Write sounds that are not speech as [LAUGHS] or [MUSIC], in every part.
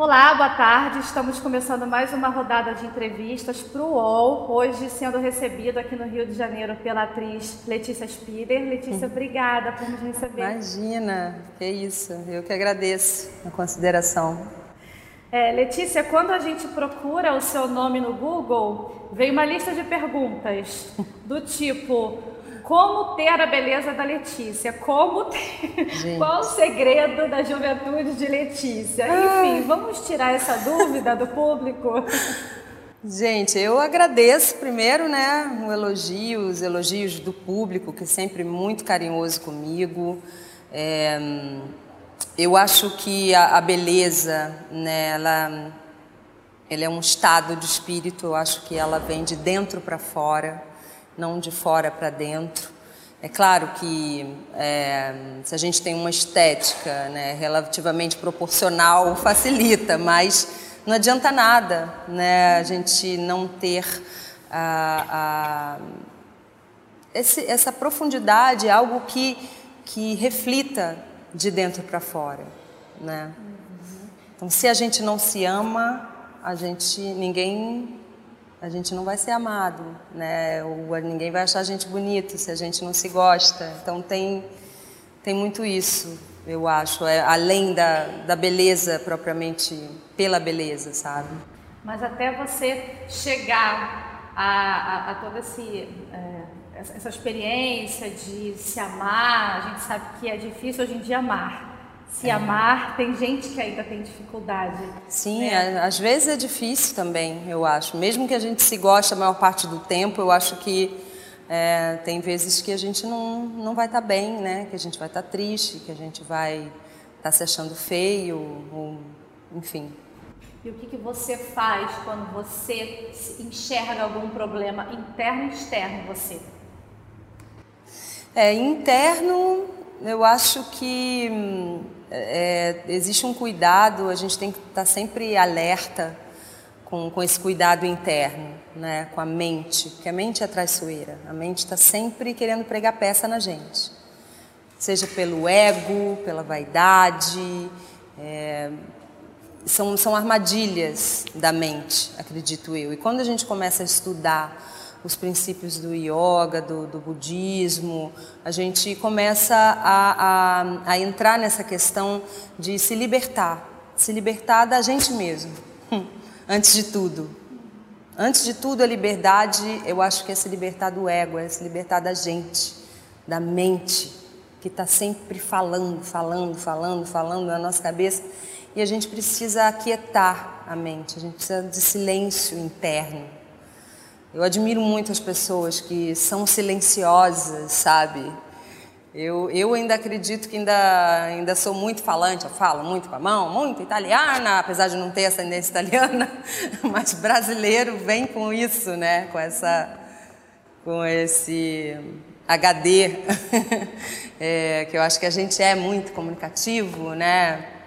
Olá, boa tarde. Estamos começando mais uma rodada de entrevistas para o UOL. Hoje sendo recebido aqui no Rio de Janeiro pela atriz Letícia Spider. Letícia, obrigada por nos receber. Imagina, que isso. Eu que agradeço a consideração. É, Letícia, quando a gente procura o seu nome no Google, vem uma lista de perguntas do tipo como ter a beleza da Letícia? Como ter... [LAUGHS] Qual o segredo da juventude de Letícia? Enfim, vamos tirar essa dúvida do público? Gente, eu agradeço primeiro, né, o elogio, os elogios do público, que é sempre muito carinhoso comigo. É, eu acho que a, a, beleza, né, ela, ela é um estado de espírito, eu acho que ela vem de dentro para fora não de fora para dentro. É claro que é, se a gente tem uma estética né, relativamente proporcional, [LAUGHS] facilita, mas não adianta nada né, a gente não ter a, a, esse, essa profundidade, algo que, que reflita de dentro para fora. Né? Então, se a gente não se ama, a gente ninguém a gente não vai ser amado, né? Ou ninguém vai achar a gente bonito se a gente não se gosta. Então tem tem muito isso, eu acho, é além da, da beleza propriamente pela beleza, sabe? Mas até você chegar a, a, a toda é, essa experiência de se amar, a gente sabe que é difícil hoje em dia amar se é. amar, tem gente que ainda tem dificuldade. Sim, né? às vezes é difícil também, eu acho. Mesmo que a gente se goste a maior parte do tempo, eu acho que é, tem vezes que a gente não, não vai estar tá bem, né? Que a gente vai estar tá triste, que a gente vai estar tá se achando feio, ou, enfim. E o que, que você faz quando você enxerga algum problema interno e externo em você? É, interno, eu acho que hum, é, existe um cuidado, a gente tem que estar sempre alerta com, com esse cuidado interno, né, com a mente, porque a mente é traiçoeira, a mente está sempre querendo pregar peça na gente, seja pelo ego, pela vaidade, é, são, são armadilhas da mente, acredito eu. E quando a gente começa a estudar os princípios do yoga, do, do budismo, a gente começa a, a, a, entrar nessa questão de se libertar, se libertar da gente mesmo, [LAUGHS] antes de tudo. Antes de tudo, a liberdade, eu acho que é se libertar do ego, é se libertar da gente, da mente, que está sempre falando, falando, falando, falando na nossa cabeça. E a gente precisa aquietar a mente, a gente precisa de silêncio interno eu admiro muito as pessoas que são silenciosas, sabe? Eu, eu ainda acredito que ainda, ainda sou muito falante, eu falo muito com a mão, muito italiana, apesar de não ter ascendência italiana, [LAUGHS] mas brasileiro vem com isso, né? Com essa, com esse HD, [LAUGHS] é, que eu acho que a gente é muito comunicativo, né?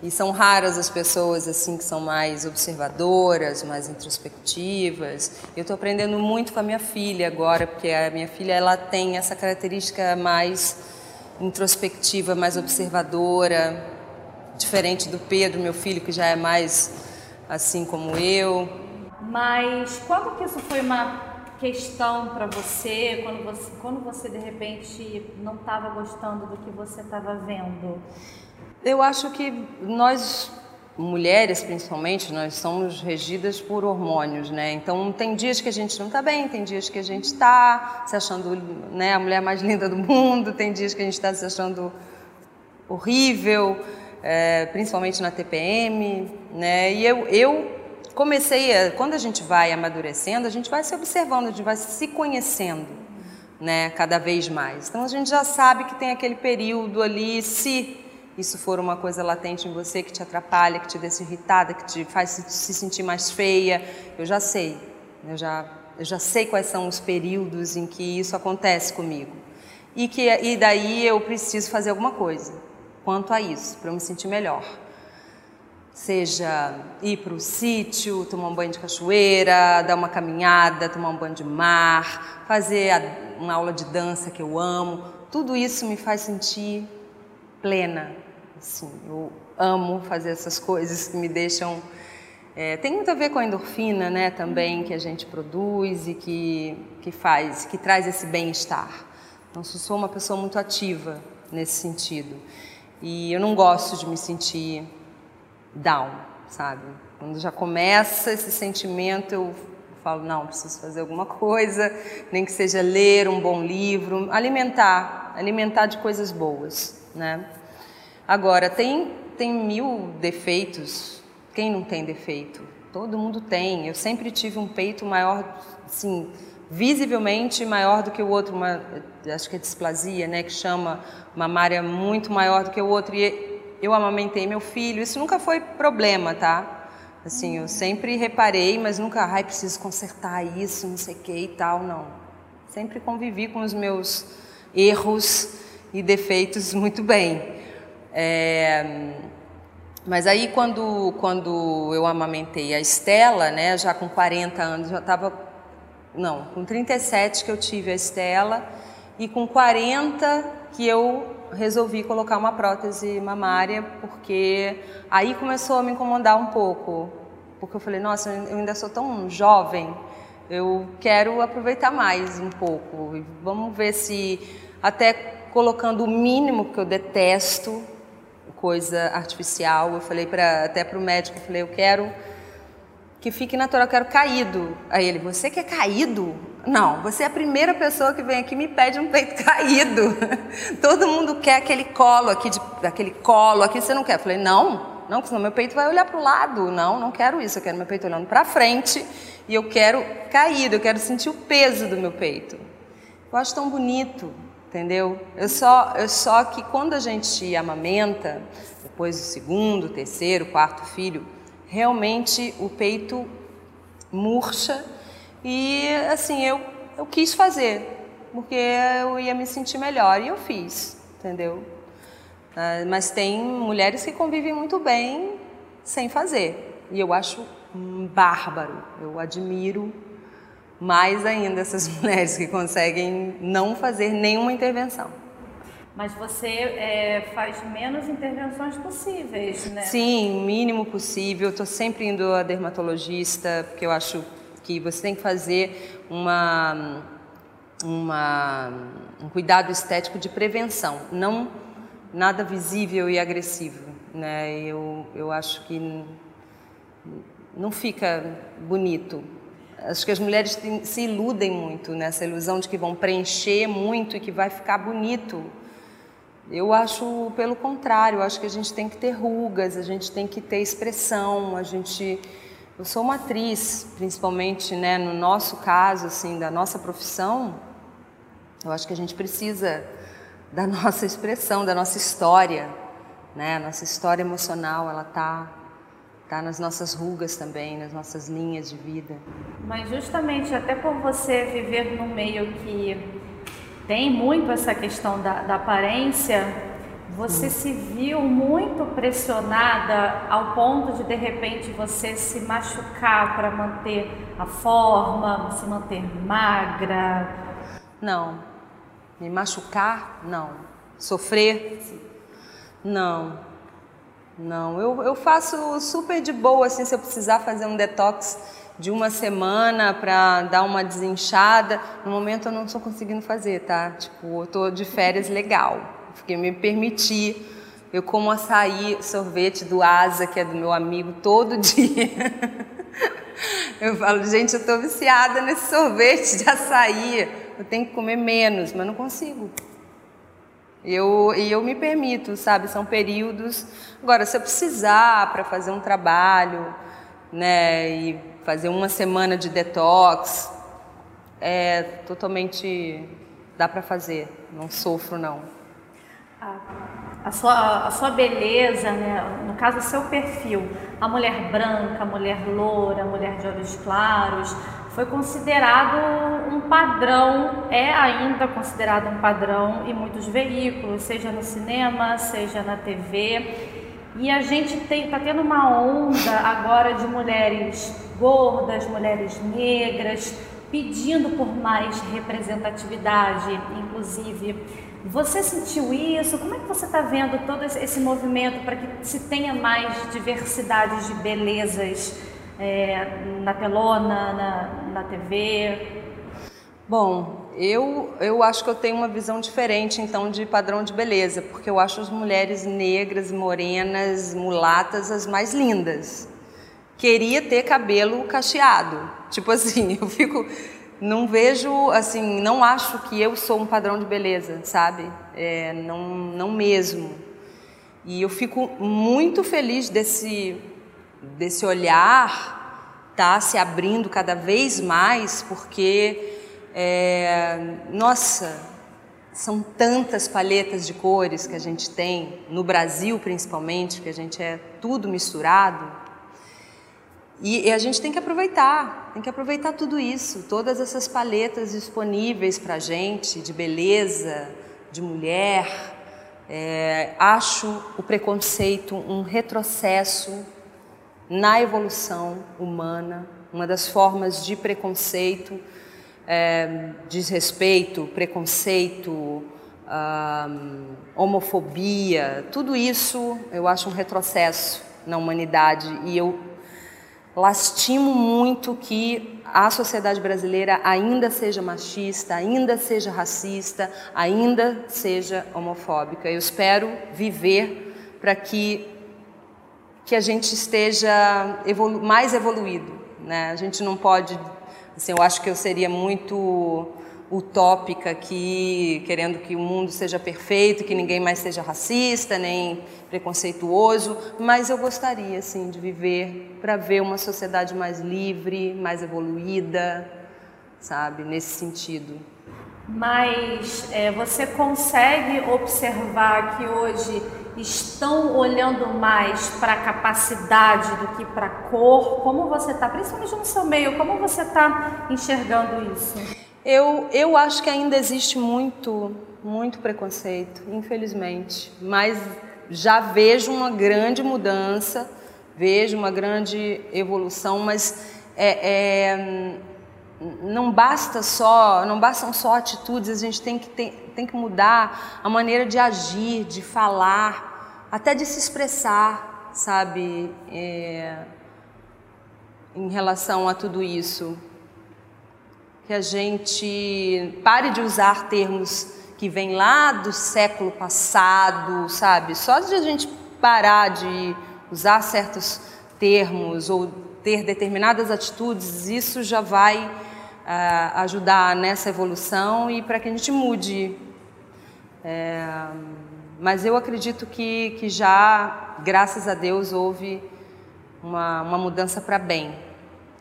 E são raras as pessoas assim que são mais observadoras, mais introspectivas. Eu estou aprendendo muito com a minha filha agora, porque a minha filha ela tem essa característica mais introspectiva, mais observadora, diferente do Pedro, meu filho, que já é mais assim como eu. Mas quando que isso foi uma questão para você, quando você, quando você de repente não estava gostando do que você estava vendo? Eu acho que nós mulheres principalmente, nós somos regidas por hormônios, né? Então tem dias que a gente não está bem, tem dias que a gente está se achando né, a mulher mais linda do mundo, tem dias que a gente está se achando horrível, é, principalmente na TPM, né? E eu, eu comecei, a, quando a gente vai amadurecendo, a gente vai se observando, a gente vai se conhecendo, né? Cada vez mais. Então a gente já sabe que tem aquele período ali, se isso for uma coisa latente em você que te atrapalha, que te deixa irritada, que te faz se sentir mais feia, eu já sei. Eu já, eu já sei quais são os períodos em que isso acontece comigo. E, que, e daí eu preciso fazer alguma coisa quanto a isso, para eu me sentir melhor. Seja ir para o sítio, tomar um banho de cachoeira, dar uma caminhada, tomar um banho de mar, fazer uma aula de dança que eu amo. Tudo isso me faz sentir plena. Assim, eu amo fazer essas coisas que me deixam. É, tem muito a ver com a endorfina, né, também que a gente produz e que, que faz, que traz esse bem-estar. Então, sou uma pessoa muito ativa nesse sentido. E eu não gosto de me sentir down, sabe? Quando já começa esse sentimento, eu falo, não, preciso fazer alguma coisa, nem que seja ler um bom livro, alimentar, alimentar de coisas boas, né? Agora, tem, tem mil defeitos, quem não tem defeito? Todo mundo tem. Eu sempre tive um peito maior, assim, visivelmente maior do que o outro, uma, acho que é displasia, né, que chama mamária muito maior do que o outro. E eu amamentei meu filho, isso nunca foi problema, tá? Assim, eu sempre reparei, mas nunca, ai, preciso consertar isso, não sei o que e tal, não. Sempre convivi com os meus erros e defeitos muito bem. É, mas aí quando, quando eu amamentei a Estela, né, já com 40 anos, já estava não, com 37 que eu tive a Estela e com 40 que eu resolvi colocar uma prótese mamária, porque aí começou a me incomodar um pouco, porque eu falei, nossa, eu ainda sou tão jovem, eu quero aproveitar mais um pouco, vamos ver se até colocando o mínimo que eu detesto, coisa artificial, eu falei para até para o médico, eu falei, eu quero que fique natural, eu quero caído. Aí ele, você quer caído? Não, você é a primeira pessoa que vem aqui e me pede um peito [LAUGHS] caído. Todo mundo quer aquele colo aqui, de, aquele colo aqui, você não quer? Eu falei, não, não, porque senão meu peito vai olhar para o lado. Não, não quero isso, eu quero meu peito olhando para frente e eu quero caído, eu quero sentir o peso do meu peito. Eu acho tão bonito, entendeu? Eu só, eu só que quando a gente amamenta, depois do segundo, terceiro, quarto filho, realmente o peito murcha e assim eu, eu quis fazer porque eu ia me sentir melhor e eu fiz, entendeu? Ah, mas tem mulheres que convivem muito bem sem fazer e eu acho bárbaro, eu admiro mais ainda essas [LAUGHS] mulheres que conseguem não fazer nenhuma intervenção. Mas você é, faz menos intervenções possíveis, né? Sim, o mínimo possível. Estou sempre indo a dermatologista, porque eu acho que você tem que fazer uma, uma, um cuidado estético de prevenção, não nada visível e agressivo. Né? Eu, eu acho que não fica bonito. Acho que as mulheres se iludem muito nessa ilusão de que vão preencher muito e que vai ficar bonito eu acho pelo contrário, acho que a gente tem que ter rugas, a gente tem que ter expressão, a gente eu sou uma atriz, principalmente, né, no nosso caso assim, da nossa profissão. Eu acho que a gente precisa da [LAUGHS] nossa expressão, da nossa história, né? A nossa história emocional, ela tá tá nas nossas rugas também, nas nossas linhas de vida. Mas justamente até por você viver num meio que tem muito essa questão da, da aparência, você hum. se viu muito pressionada ao ponto de de repente você se machucar para manter a forma, se manter magra? Não. Me machucar? Não. Sofrer? Não. Não. Eu, eu faço super de boa, assim, se eu precisar fazer um detox de uma semana para dar uma desinchada. No momento eu não estou conseguindo fazer, tá? Tipo, eu tô de férias legal, porque me permiti. Eu como açaí, sorvete do Asa, que é do meu amigo, todo [LAUGHS] dia. Eu falo, gente, eu estou viciada nesse sorvete de açaí. Eu tenho que comer menos, mas não consigo. Eu, e eu me permito, sabe? São períodos. Agora, se eu precisar para fazer um trabalho, né? E fazer uma semana de detox. É totalmente. dá para fazer, não sofro não. A, sua, a sua beleza, né? no caso, o seu perfil, a mulher branca, a mulher loura, a mulher de olhos claros, foi considerado um padrão, é ainda considerado um padrão em muitos veículos, seja no cinema, seja na TV. E a gente está tendo uma onda agora de mulheres gordas, mulheres negras, pedindo por mais representatividade, inclusive. Você sentiu isso? Como é que você está vendo todo esse movimento para que se tenha mais diversidade de belezas é, na telona, na, na TV? Bom, eu, eu acho que eu tenho uma visão diferente, então, de padrão de beleza, porque eu acho as mulheres negras, morenas, mulatas as mais lindas. Queria ter cabelo cacheado. Tipo assim, [LAUGHS] eu fico. Não vejo, assim, não acho que eu sou um padrão de beleza, sabe? É, não, não mesmo. E eu fico muito feliz desse, desse olhar tá se abrindo cada vez mais, porque é, nossa, são tantas palhetas de cores que a gente tem, no Brasil principalmente, que a gente é tudo misturado. E, e a gente tem que aproveitar, tem que aproveitar tudo isso, todas essas paletas disponíveis para gente, de beleza, de mulher. É, acho o preconceito um retrocesso na evolução humana, uma das formas de preconceito é, desrespeito, preconceito, homofobia, tudo isso eu acho um retrocesso na humanidade e eu lastimo muito que a sociedade brasileira ainda seja machista, ainda seja racista, ainda seja homofóbica. Eu espero viver para que que a gente esteja evolu mais evoluído, né? A gente não pode Assim, eu acho que eu seria muito utópica aqui, querendo que o mundo seja perfeito, que ninguém mais seja racista, nem preconceituoso, mas eu gostaria, assim, de viver para ver uma sociedade mais livre, mais evoluída, sabe, nesse sentido. Mas é, você consegue observar que hoje estão olhando mais para a capacidade do que para a cor? Como você está, principalmente no seu meio, como você está enxergando isso? Eu, eu acho que ainda existe muito, muito preconceito, infelizmente, mas já vejo uma grande mudança, vejo uma grande evolução, mas é, é, não basta só, não bastam só atitudes, a gente tem que, tem, tem que mudar a maneira de agir, de falar, até de se expressar, sabe, é, em relação a tudo isso. Que a gente pare de usar termos que vêm lá do século passado, sabe? Só de a gente parar de usar certos termos ou ter determinadas atitudes, isso já vai uh, ajudar nessa evolução e para que a gente mude. É, mas eu acredito que, que já, graças a Deus, houve uma, uma mudança para bem.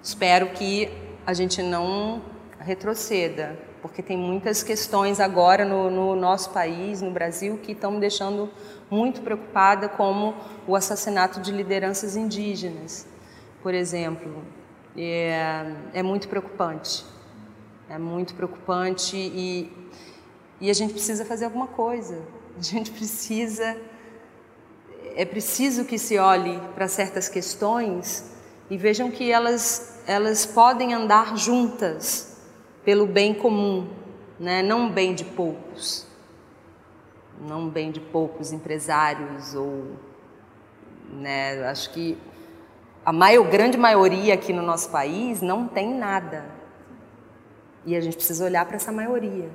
Espero que a gente não retroceda, porque tem muitas questões agora no, no nosso país, no Brasil, que estão me deixando muito preocupada, como o assassinato de lideranças indígenas, por exemplo. É, é muito preocupante. É muito preocupante e, e a gente precisa fazer alguma coisa. A gente precisa, é preciso que se olhe para certas questões e vejam que elas, elas podem andar juntas pelo bem comum, né? não bem de poucos, não bem de poucos empresários ou, né? Acho que a maior, grande maioria aqui no nosso país não tem nada e a gente precisa olhar para essa maioria,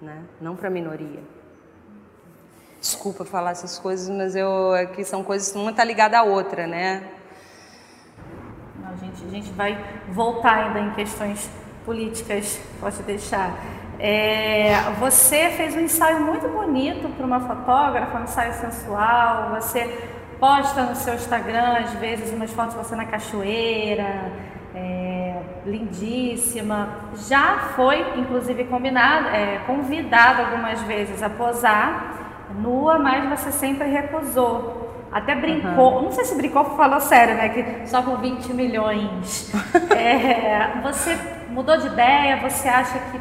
né? Não para a minoria. Desculpa falar essas coisas, mas eu aqui são coisas uma está ligada à outra, né? Não, a gente, a gente vai voltar ainda em questões políticas, pode deixar. É, você fez um ensaio muito bonito para uma fotógrafa, um ensaio sensual. Você posta no seu Instagram, às vezes, umas fotos de você na cachoeira, é, lindíssima. Já foi, inclusive, combinado, é, convidado algumas vezes a posar nua, mas você sempre recusou. Até brincou, uhum. não sei se brincou ou falou sério, né? Que só com 20 milhões. [LAUGHS] é, você mudou de ideia? Você acha que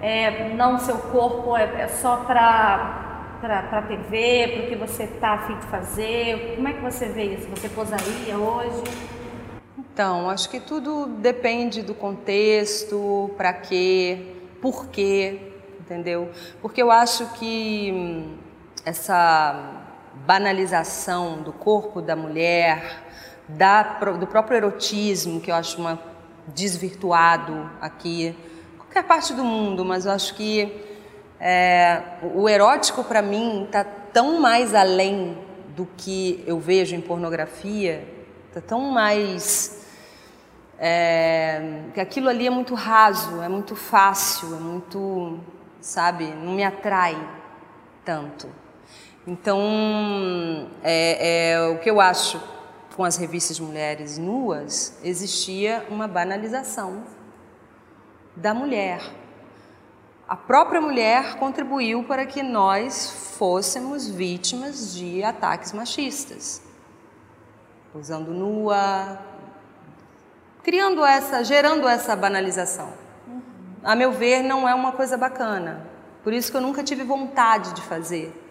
é, não seu corpo é, é só para para TV, para o que você está afim de fazer? Como é que você vê isso? Você posaria hoje? Então, acho que tudo depende do contexto, para quê, por quê, entendeu? Porque eu acho que hum, essa banalização do corpo da mulher, da, do próprio erotismo, que eu acho uma, desvirtuado aqui, qualquer parte do mundo, mas eu acho que é, o erótico para mim está tão mais além do que eu vejo em pornografia, está tão mais é, que aquilo ali é muito raso, é muito fácil, é muito, sabe, não me atrai tanto. Então, é, é, o que eu acho com as revistas de mulheres nuas, existia uma banalização da mulher. A própria mulher contribuiu para que nós fôssemos vítimas de ataques machistas, usando nua, criando essa, gerando essa banalização. A meu ver, não é uma coisa bacana. Por isso que eu nunca tive vontade de fazer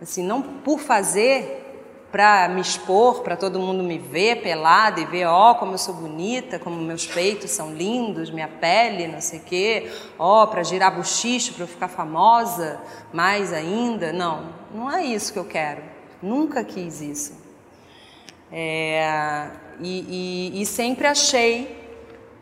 assim, não por fazer para me expor, para todo mundo me ver pelada e ver, ó, oh, como eu sou bonita, como meus peitos são lindos, minha pele, não sei o quê, ó, oh, para girar buchicho, para eu ficar famosa mais ainda. Não, não é isso que eu quero. Nunca quis isso. É, e, e, e sempre achei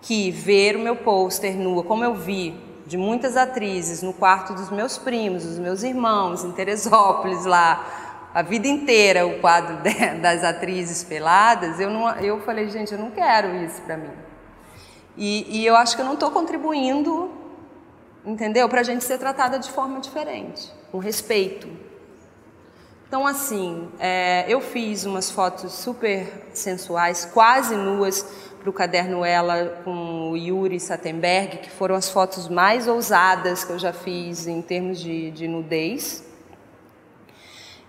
que ver o meu pôster nua, como eu vi de muitas atrizes no quarto dos meus primos, dos meus irmãos, em Teresópolis, lá, a vida inteira, o quadro [LAUGHS] das atrizes peladas, eu, não, eu falei, gente, eu não quero isso para mim. E, e eu acho que eu não estou contribuindo, entendeu? Para a gente ser tratada de forma diferente, com respeito. Então, assim, é, eu fiz umas fotos super sensuais, quase nuas, para o caderno Ela com o Yuri Satenberg, que foram as fotos mais ousadas que eu já fiz em termos de, de nudez.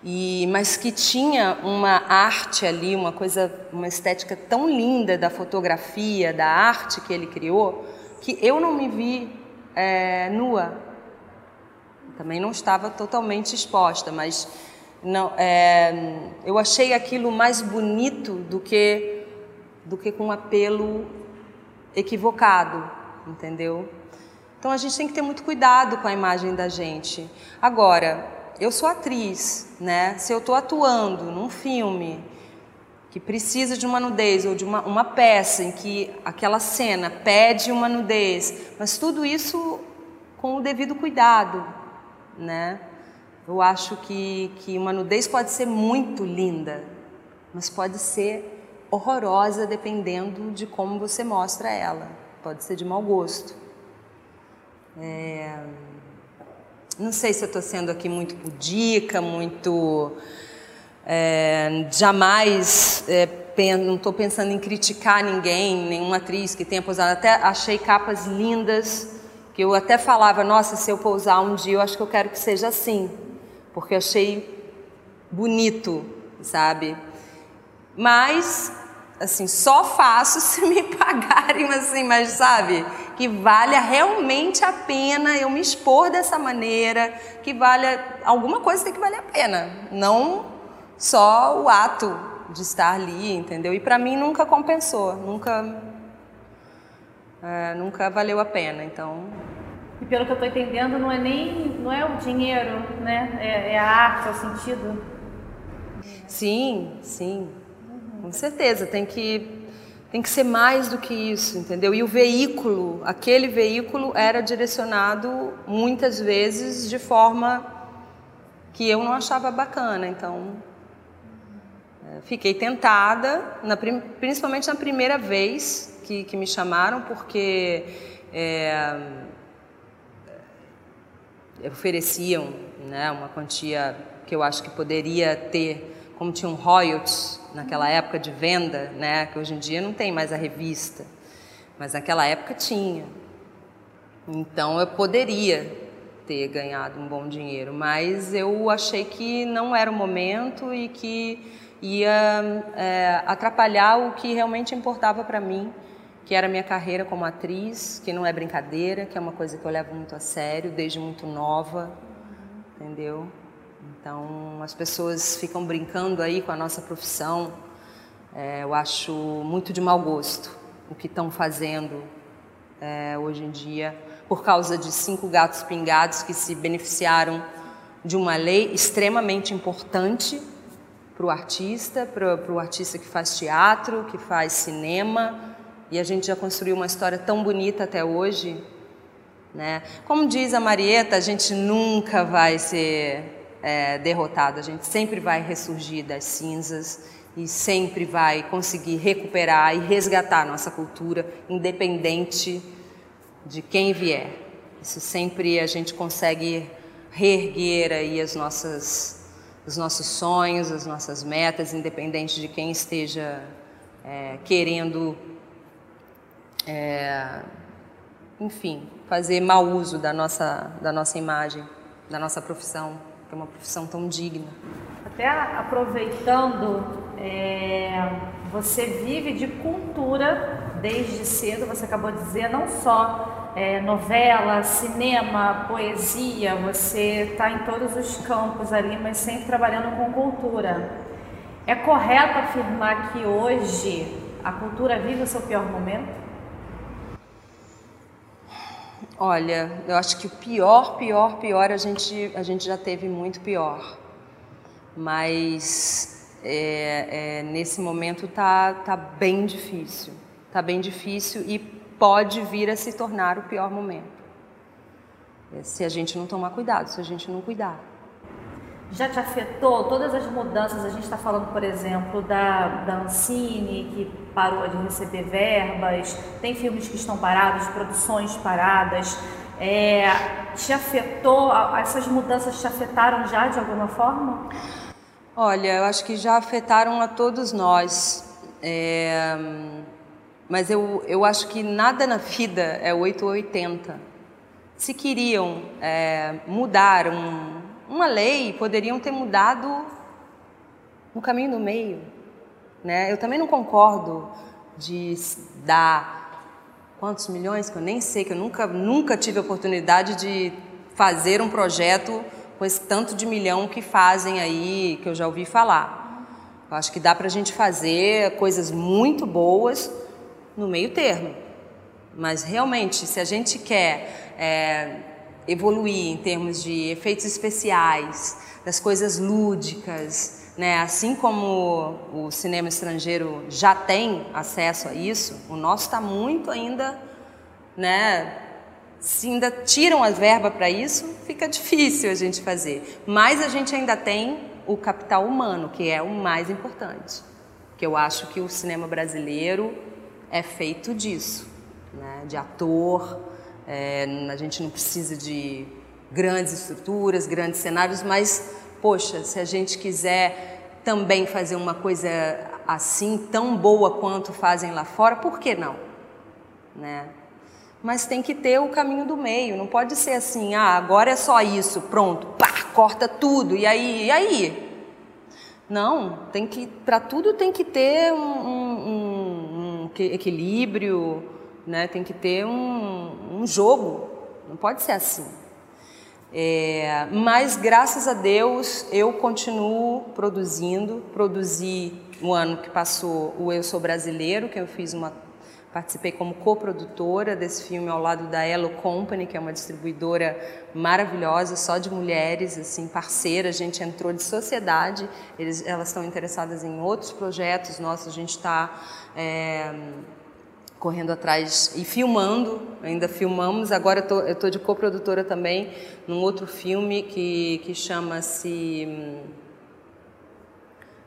E, mas que tinha uma arte ali, uma coisa, uma estética tão linda da fotografia, da arte que ele criou, que eu não me vi é, nua. Também não estava totalmente exposta, mas não, é, eu achei aquilo mais bonito do que do que com um apelo equivocado, entendeu? Então a gente tem que ter muito cuidado com a imagem da gente. Agora, eu sou atriz, né? Se eu estou atuando num filme que precisa de uma nudez ou de uma, uma peça em que aquela cena pede uma nudez, mas tudo isso com o devido cuidado, né? Eu acho que, que uma nudez pode ser muito linda, mas pode ser horrorosa dependendo de como você mostra ela. Pode ser de mau gosto. É... Não sei se eu estou sendo aqui muito pudica, muito. É... jamais. É, não estou pensando em criticar ninguém, nenhuma atriz que tenha pousado. Até achei capas lindas, que eu até falava: nossa, se eu pousar um dia, eu acho que eu quero que seja assim, porque achei bonito, sabe? Mas, assim, só faço [LAUGHS] se me pagarem, assim, mas sabe? Que valha realmente a pena eu me expor dessa maneira, que valha. Alguma coisa tem que valer a pena, não só o ato de estar ali, entendeu? E para mim nunca compensou, nunca. É, nunca valeu a pena, então. E pelo que eu estou entendendo, não é nem não é o dinheiro, né? É, é a arte, é o sentido. Sim, sim. Com certeza, tem que, tem que ser mais do que isso, entendeu? E o veículo, aquele veículo era direcionado muitas vezes de forma que eu não achava bacana, então é, fiquei tentada, na, principalmente na primeira vez que, que me chamaram, porque é, ofereciam né, uma quantia que eu acho que poderia ter como tinham royalties naquela época de venda, né, que hoje em dia não tem mais a revista, mas naquela época tinha. Então eu poderia ter ganhado um bom dinheiro, mas eu achei que não era o momento e que ia é, atrapalhar o que realmente importava para mim, que era a minha carreira como atriz, que não é brincadeira, que é uma coisa que eu levo muito a sério desde muito nova, entendeu? Então, as pessoas ficam brincando aí com a nossa profissão. É, eu acho muito de mau gosto o que estão fazendo é, hoje em dia, por causa de cinco gatos pingados que se beneficiaram de uma lei extremamente importante para o artista, para o artista que faz teatro, que faz cinema, e a gente já construiu uma história tão bonita até hoje. Né? Como diz a Marieta, a gente nunca vai ser é, derrotado. A gente sempre vai ressurgir das cinzas e sempre vai conseguir recuperar e resgatar a nossa cultura, independente de quem vier. Isso sempre a gente consegue reerguer aí as nossas, os nossos sonhos, as nossas metas, independente de quem esteja é, querendo, é, enfim, fazer mau uso da nossa, da nossa imagem, da nossa profissão que é uma profissão tão digna. Até aproveitando, é, você vive de cultura desde cedo, você acabou de dizer, não só é, novela, cinema, poesia, você está em todos os campos ali, mas sempre trabalhando com cultura. É correto afirmar que hoje a cultura vive o seu pior momento? Olha, eu acho que o pior, pior, pior a gente, a gente já teve muito pior. Mas é, é, nesse momento tá, tá bem difícil. Tá bem difícil e pode vir a se tornar o pior momento. Se a gente não tomar cuidado, se a gente não cuidar já te afetou todas as mudanças? A gente está falando, por exemplo, da, da Ancine, que parou de receber verbas, tem filmes que estão parados, produções paradas. É, te afetou, essas mudanças te afetaram já de alguma forma? Olha, eu acho que já afetaram a todos nós. É, mas eu, eu acho que nada na vida é 8 ou 80. Se queriam é, mudar um, uma lei, poderiam ter mudado no caminho do meio. Né? Eu também não concordo de dar quantos milhões, que eu nem sei, que eu nunca, nunca tive a oportunidade de fazer um projeto com esse tanto de milhão que fazem aí, que eu já ouvi falar. Eu acho que dá para a gente fazer coisas muito boas no meio termo. Mas realmente, se a gente quer é, evoluir em termos de efeitos especiais, das coisas lúdicas, né? Assim como o cinema estrangeiro já tem acesso a isso, o nosso está muito ainda, né? Se ainda tiram a verba para isso, fica difícil a gente fazer. Mas a gente ainda tem o capital humano, que é o mais importante. Que eu acho que o cinema brasileiro é feito disso, né? De ator, é, a gente não precisa de grandes estruturas, grandes cenários, mas, poxa, se a gente quiser também fazer uma coisa assim, tão boa quanto fazem lá fora, por que não? Né? Mas tem que ter o caminho do meio, não pode ser assim, ah, agora é só isso, pronto, pá, corta tudo, e aí? E aí? Não, tem que, para tudo tem que ter um, um, um equilíbrio, né? Tem que ter um, um jogo, não pode ser assim. É, mas graças a Deus eu continuo produzindo. Produzi no ano que passou o Eu Sou Brasileiro, que eu fiz uma participei como coprodutora desse filme ao lado da Elo Company, que é uma distribuidora maravilhosa, só de mulheres, assim, parceira. A gente entrou de sociedade, eles, elas estão interessadas em outros projetos nossos. A gente está é, correndo atrás e filmando, ainda filmamos. Agora eu estou de coprodutora também num outro filme que, que chama-se. Hum,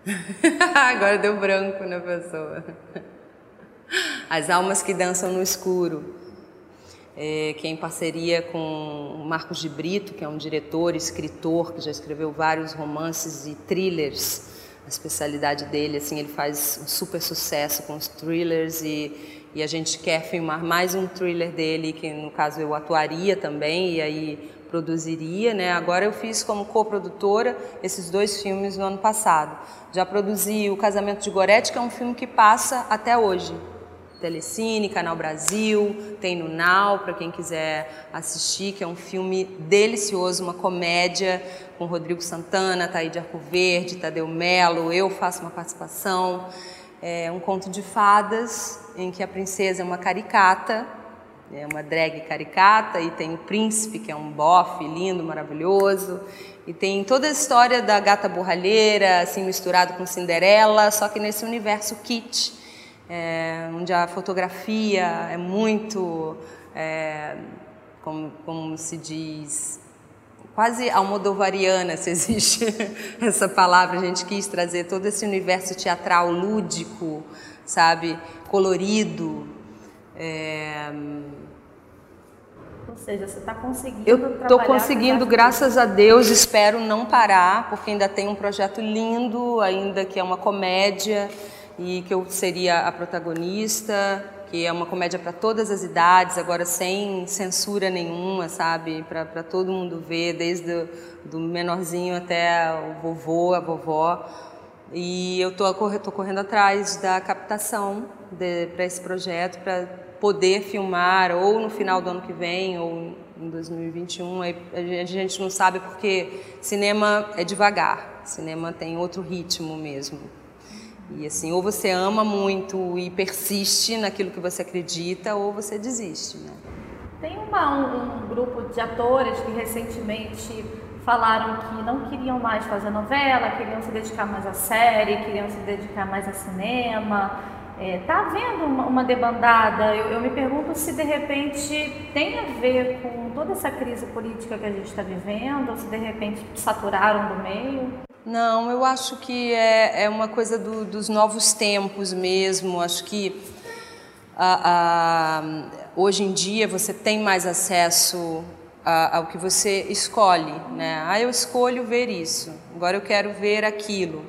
[LAUGHS] agora deu branco na pessoa. As Almas que Dançam no Escuro, é, que é em parceria com Marcos de Brito, que é um diretor, escritor, que já escreveu vários romances e thrillers. A especialidade dele, assim, ele faz um super sucesso com os thrillers e e a gente quer filmar mais um thriller dele, que no caso eu atuaria também e aí produziria, né? Agora eu fiz como coprodutora esses dois filmes no ano passado. Já produzi O Casamento de Gorete, que é um filme que passa até hoje. Telecine, Canal Brasil, tem no Now para quem quiser assistir, que é um filme delicioso, uma comédia com Rodrigo Santana, Taíde Arcoverde, Tadeu Melo, eu faço uma participação. É um conto de fadas em que a princesa é uma caricata, é uma drag caricata, e tem o príncipe, que é um bofe lindo, maravilhoso, e tem toda a história da gata borralheira, assim, misturado com Cinderela, só que nesse universo kit, é, onde a fotografia é muito, é, como, como se diz, quase almodovariana, se existe [LAUGHS] essa palavra. A gente quis trazer todo esse universo teatral lúdico, sabe, colorido. É... Ou seja, você está conseguindo. Eu estou conseguindo, graças a Deus. Espero não parar, porque ainda tem um projeto lindo, ainda que é uma comédia e que eu seria a protagonista, que é uma comédia para todas as idades, agora sem censura nenhuma, sabe? Para todo mundo ver, desde o do menorzinho até o vovô, a vovó. E eu estou correndo atrás da captação para esse projeto, para poder filmar ou no final do ano que vem ou em 2021. A gente não sabe porque cinema é devagar, cinema tem outro ritmo mesmo. E assim, ou você ama muito e persiste naquilo que você acredita, ou você desiste, né? Tem uma, um, um grupo de atores que recentemente falaram que não queriam mais fazer novela, queriam se dedicar mais à série, queriam se dedicar mais a cinema. Está é, tá havendo uma, uma debandada. Eu, eu, me pergunto se de repente tem a ver com toda essa crise política que a gente está vivendo, ou se de repente saturaram do meio. Não, eu acho que é, é uma coisa do, dos novos tempos mesmo. Acho que a, a, hoje em dia você tem mais acesso ao que você escolhe. Né? Ah, eu escolho ver isso, agora eu quero ver aquilo.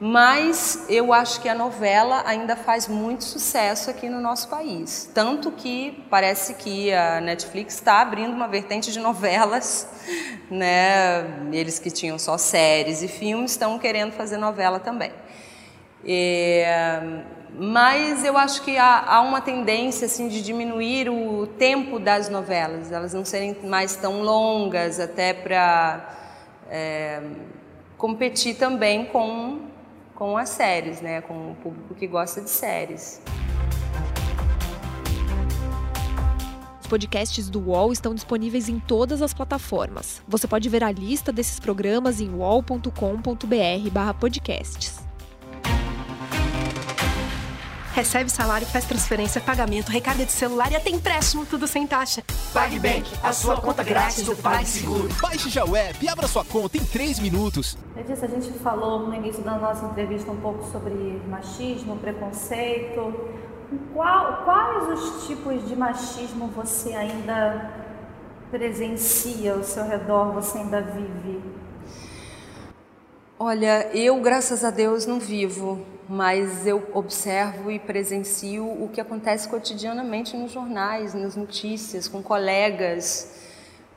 Mas eu acho que a novela ainda faz muito sucesso aqui no nosso país. Tanto que parece que a Netflix está abrindo uma vertente de novelas, [LAUGHS] né? Eles que tinham só séries e filmes estão querendo fazer novela também. É, mas eu acho que há, há, uma tendência assim de diminuir o tempo das novelas, elas não serem mais tão longas, até para é, competir também com com as séries, né, com o público que gosta de séries. Os podcasts do UOL estão disponíveis em todas as plataformas. Você pode ver a lista desses programas em uol.com.br/podcasts. Recebe salário, faz transferência, pagamento, recarga de celular e até empréstimo, tudo sem taxa. PagBank, a sua conta grátis do PagSeguro. Baixe já o app e abra sua conta em 3 minutos. Edith, a gente falou no início da nossa entrevista um pouco sobre machismo, preconceito. Qual, quais os tipos de machismo você ainda presencia ao seu redor, você ainda vive? Olha, eu, graças a Deus, não vivo mas eu observo e presencio o que acontece cotidianamente nos jornais, nas notícias, com colegas.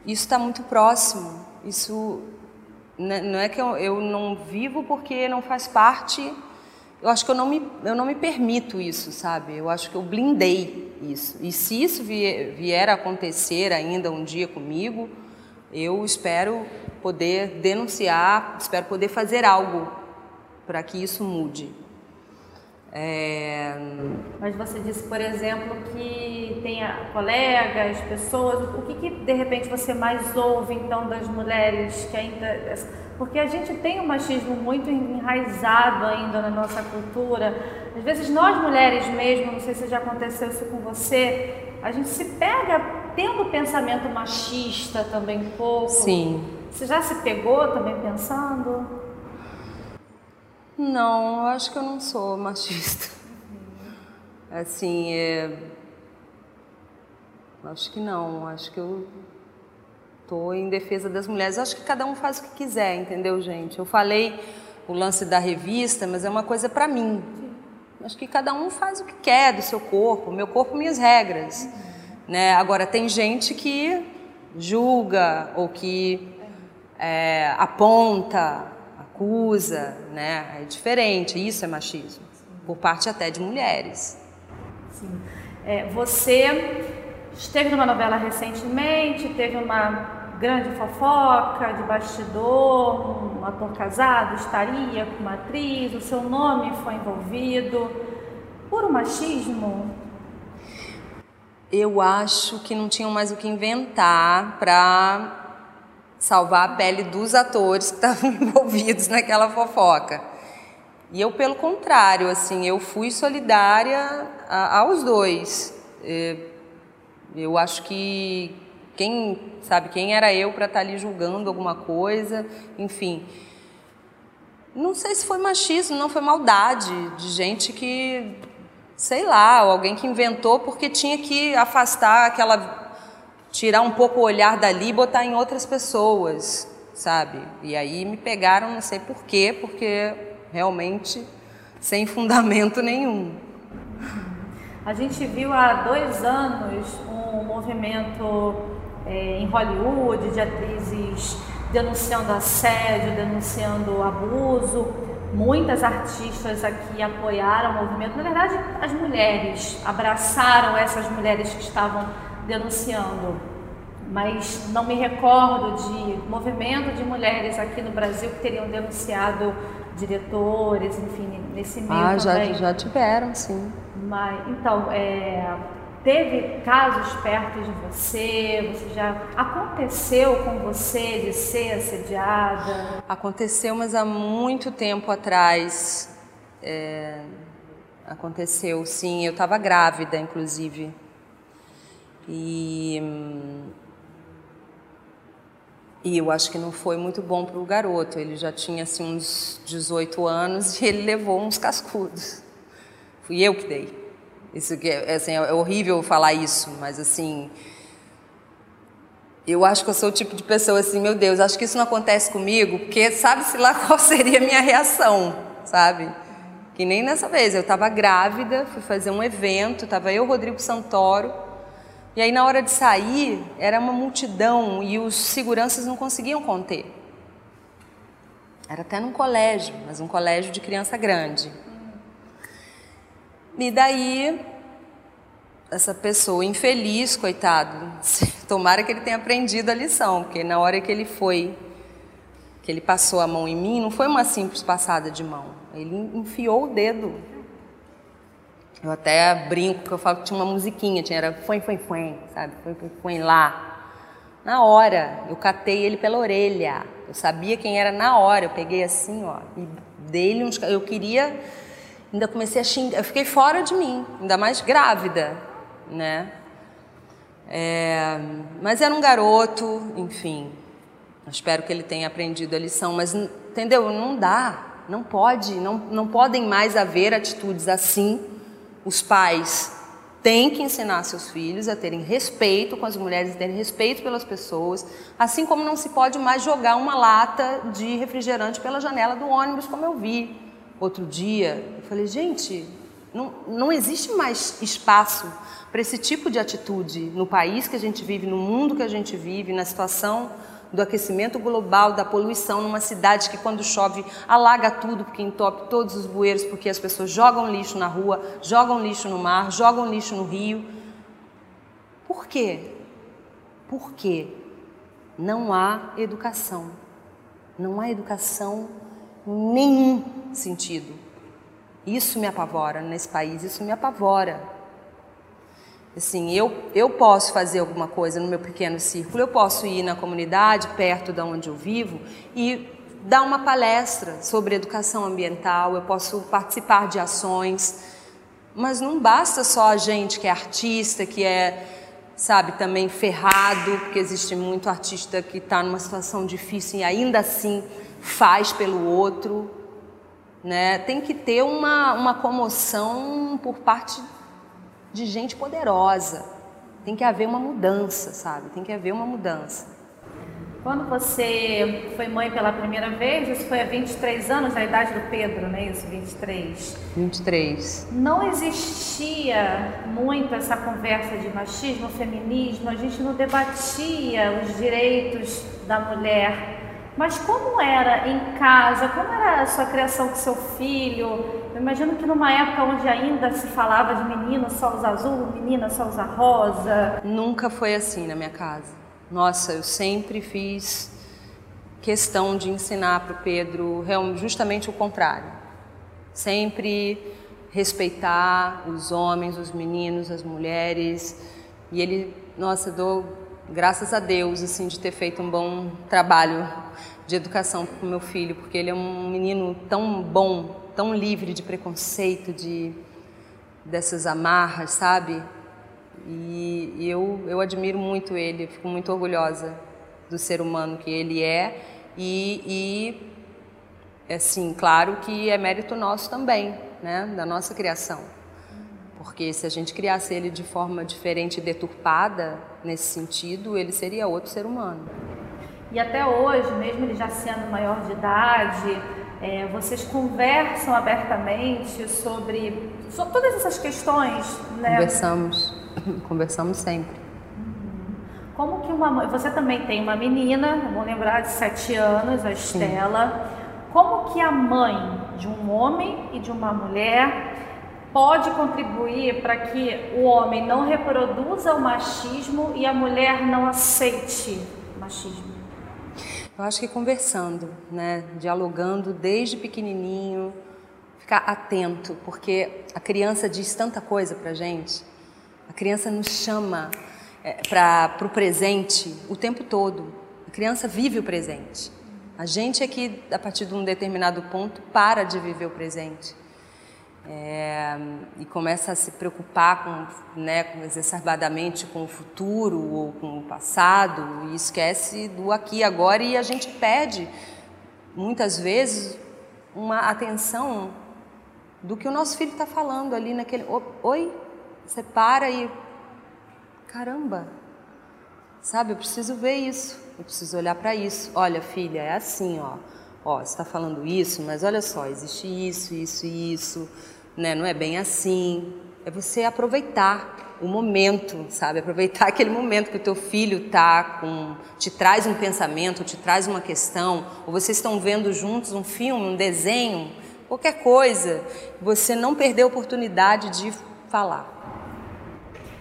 Isso está muito próximo. Isso né, não é que eu, eu, não vivo porque não faz parte. Eu acho que eu não, me, eu não me permito isso, sabe? Eu acho que eu blindei isso. E se isso vier, vier a acontecer ainda um dia comigo, eu espero poder denunciar, espero poder fazer algo para que isso mude. É... Mas você disse, por exemplo, que tem colegas, pessoas. O que, que, de repente você mais ouve então das mulheres que ainda. Porque a gente tem um machismo muito enraizado ainda na nossa cultura. Às vezes nós mulheres mesmo, não sei se já aconteceu isso com você, a gente se pega tendo pensamento machista também um pouco. Sim. Você já se pegou também pensando? Não, eu acho que eu não sou machista. [LAUGHS] Assim, é... acho que não. Acho que eu estou em defesa das mulheres. Acho que cada um faz o que quiser, entendeu, gente? Eu falei o lance da revista, mas é uma coisa para mim. Acho que cada um faz o que quer do seu corpo, meu corpo, minhas regras. Né? Agora, tem gente que julga ou que é, aponta acusa, né? É diferente, isso é machismo, por parte até de mulheres. Sim. É, você esteve numa novela recentemente, teve uma grande fofoca de bastidor, um ator casado estaria com uma atriz, o seu nome foi envolvido. Por machismo? Eu acho que não tinham mais o que inventar para salvar a pele dos atores que estavam [LAUGHS] envolvidos naquela fofoca. E eu, pelo contrário, assim, eu fui solidária a, aos dois. É, eu acho que quem sabe quem era eu para estar tá ali julgando alguma coisa, enfim. Não sei se foi machismo, não foi maldade de gente que, sei lá, alguém que inventou porque tinha que afastar aquela tirar um pouco o olhar dali e botar em outras pessoas, sabe? E aí me pegaram, não sei por quê, porque realmente sem fundamento nenhum. A gente viu há dois anos um movimento é, em Hollywood de atrizes denunciando assédio, denunciando abuso. Muitas artistas aqui apoiaram o movimento. Na verdade, as mulheres abraçaram essas mulheres que estavam denunciando, mas não me recordo de movimento de mulheres aqui no Brasil que teriam denunciado diretores, enfim, nesse meio ah, também. já, já tiveram, sim. Mas, então, é, teve casos perto de você? Você já aconteceu com você de ser assediada? Aconteceu, mas há muito tempo atrás. É, aconteceu, sim. Eu estava grávida, inclusive. E, e eu acho que não foi muito bom para o garoto. Ele já tinha assim, uns 18 anos e ele levou uns cascudos. Fui eu que dei. Isso que é, assim, é horrível falar isso, mas assim, eu acho que eu sou o tipo de pessoa assim, meu Deus, acho que isso não acontece comigo, porque sabe-se lá [LAUGHS] qual seria a minha reação, sabe? Que nem nessa vez, eu estava grávida, fui fazer um evento, estava eu, Rodrigo Santoro, e aí, na hora de sair, era uma multidão e os seguranças não conseguiam conter. Era até num colégio, mas um colégio de criança grande. E daí, essa pessoa infeliz, coitado, [LAUGHS] tomara que ele tenha aprendido a lição, porque na hora que ele foi, que ele passou a mão em mim, não foi uma simples passada de mão. Ele enfiou o dedo eu até brinco que eu falo que tinha uma musiquinha, tinha, era foi, foi, foi, sabe? Foi, foi, foi lá. Na hora, eu catei ele pela orelha. Eu sabia quem era na hora. Eu peguei assim, ó, e dei-lhe uns. Eu queria. Ainda comecei a xingar. Eu fiquei fora de mim, ainda mais grávida, né? É, mas era um garoto, enfim. espero que ele tenha aprendido a lição, mas entendeu? Não dá, não pode, não, não podem mais haver atitudes assim os pais têm que ensinar seus filhos a terem respeito com as mulheres, a terem respeito pelas pessoas, assim como não se pode mais jogar uma lata de refrigerante pela janela do ônibus, como eu vi outro dia. Eu falei, gente, não, não existe mais espaço para esse tipo de atitude no país que a gente vive, no mundo que a gente vive, na situação do aquecimento global, da poluição numa cidade que quando chove alaga tudo, porque entope todos os bueiros, porque as pessoas jogam lixo na rua, jogam lixo no mar, jogam lixo no rio. Por quê? Porque não há educação. Não há educação em nenhum sentido. Isso me apavora nesse país, isso me apavora. Assim, eu, eu posso fazer alguma coisa no meu pequeno círculo, eu posso ir na comunidade, perto de onde eu vivo, e dar uma palestra sobre educação ambiental, eu posso participar de ações, mas não basta só a gente que é artista, que é, sabe, também ferrado, porque existe muito artista que está numa situação difícil e ainda assim faz pelo outro. Né? Tem que ter uma, uma comoção por parte de gente poderosa. Tem que haver uma mudança, sabe? Tem que haver uma mudança. Quando você foi mãe pela primeira vez, isso foi há 23 anos, na idade do Pedro, não é isso? 23. 23. Não existia muito essa conversa de machismo, feminismo, a gente não debatia os direitos da mulher Mas como era em casa? Como era a sua criação com seu filho? Eu imagino que numa época onde ainda se falava de menino só usa azul, menina só usa rosa. Nunca foi assim na minha casa. Nossa, eu sempre fiz questão de ensinar para o Pedro justamente o contrário. Sempre respeitar os homens, os meninos, as mulheres. E ele, nossa, dou graças a Deus assim de ter feito um bom trabalho de educação com meu filho, porque ele é um menino tão bom, tão livre de preconceito, de dessas amarras, sabe? E, e eu eu admiro muito ele, eu fico muito orgulhosa do ser humano que ele é e, e assim, claro que é mérito nosso também, né, da nossa criação. Porque se a gente criasse ele de forma diferente e deturpada nesse sentido, ele seria outro ser humano. E até hoje, mesmo ele já sendo maior de idade, é, vocês conversam abertamente sobre, sobre todas essas questões, né? Conversamos, [LAUGHS] conversamos sempre. Uhum. Como que uma mãe, você também tem uma menina, vou lembrar de sete anos, a Estela. Sim. Como que a mãe de um homem e de uma mulher pode contribuir para que o homem não reproduza o machismo e a mulher não aceite machismo? Eu acho que conversando, né, dialogando desde pequenininho, ficar atento, porque a criança diz tanta coisa para gente. A criança nos chama é, para o presente o tempo todo. A criança vive o presente. A gente é que, a partir de um determinado ponto, para de viver o presente é, e começa a se preocupar com, né, com, exacerbadamente com o futuro ou com o passado e esquece do aqui agora e a gente perde muitas vezes uma atenção do que o nosso filho está falando ali naquele oi você para e caramba sabe eu preciso ver isso eu preciso olhar para isso olha filha é assim ó ó você está falando isso mas olha só existe isso isso isso né? Não é bem assim. É você aproveitar o momento, sabe? Aproveitar [LAUGHS] aquele momento que o teu filho tá com, te traz um pensamento, te traz uma questão, ou vocês estão vendo juntos um filme, um desenho, qualquer coisa. Você não perder a oportunidade de falar.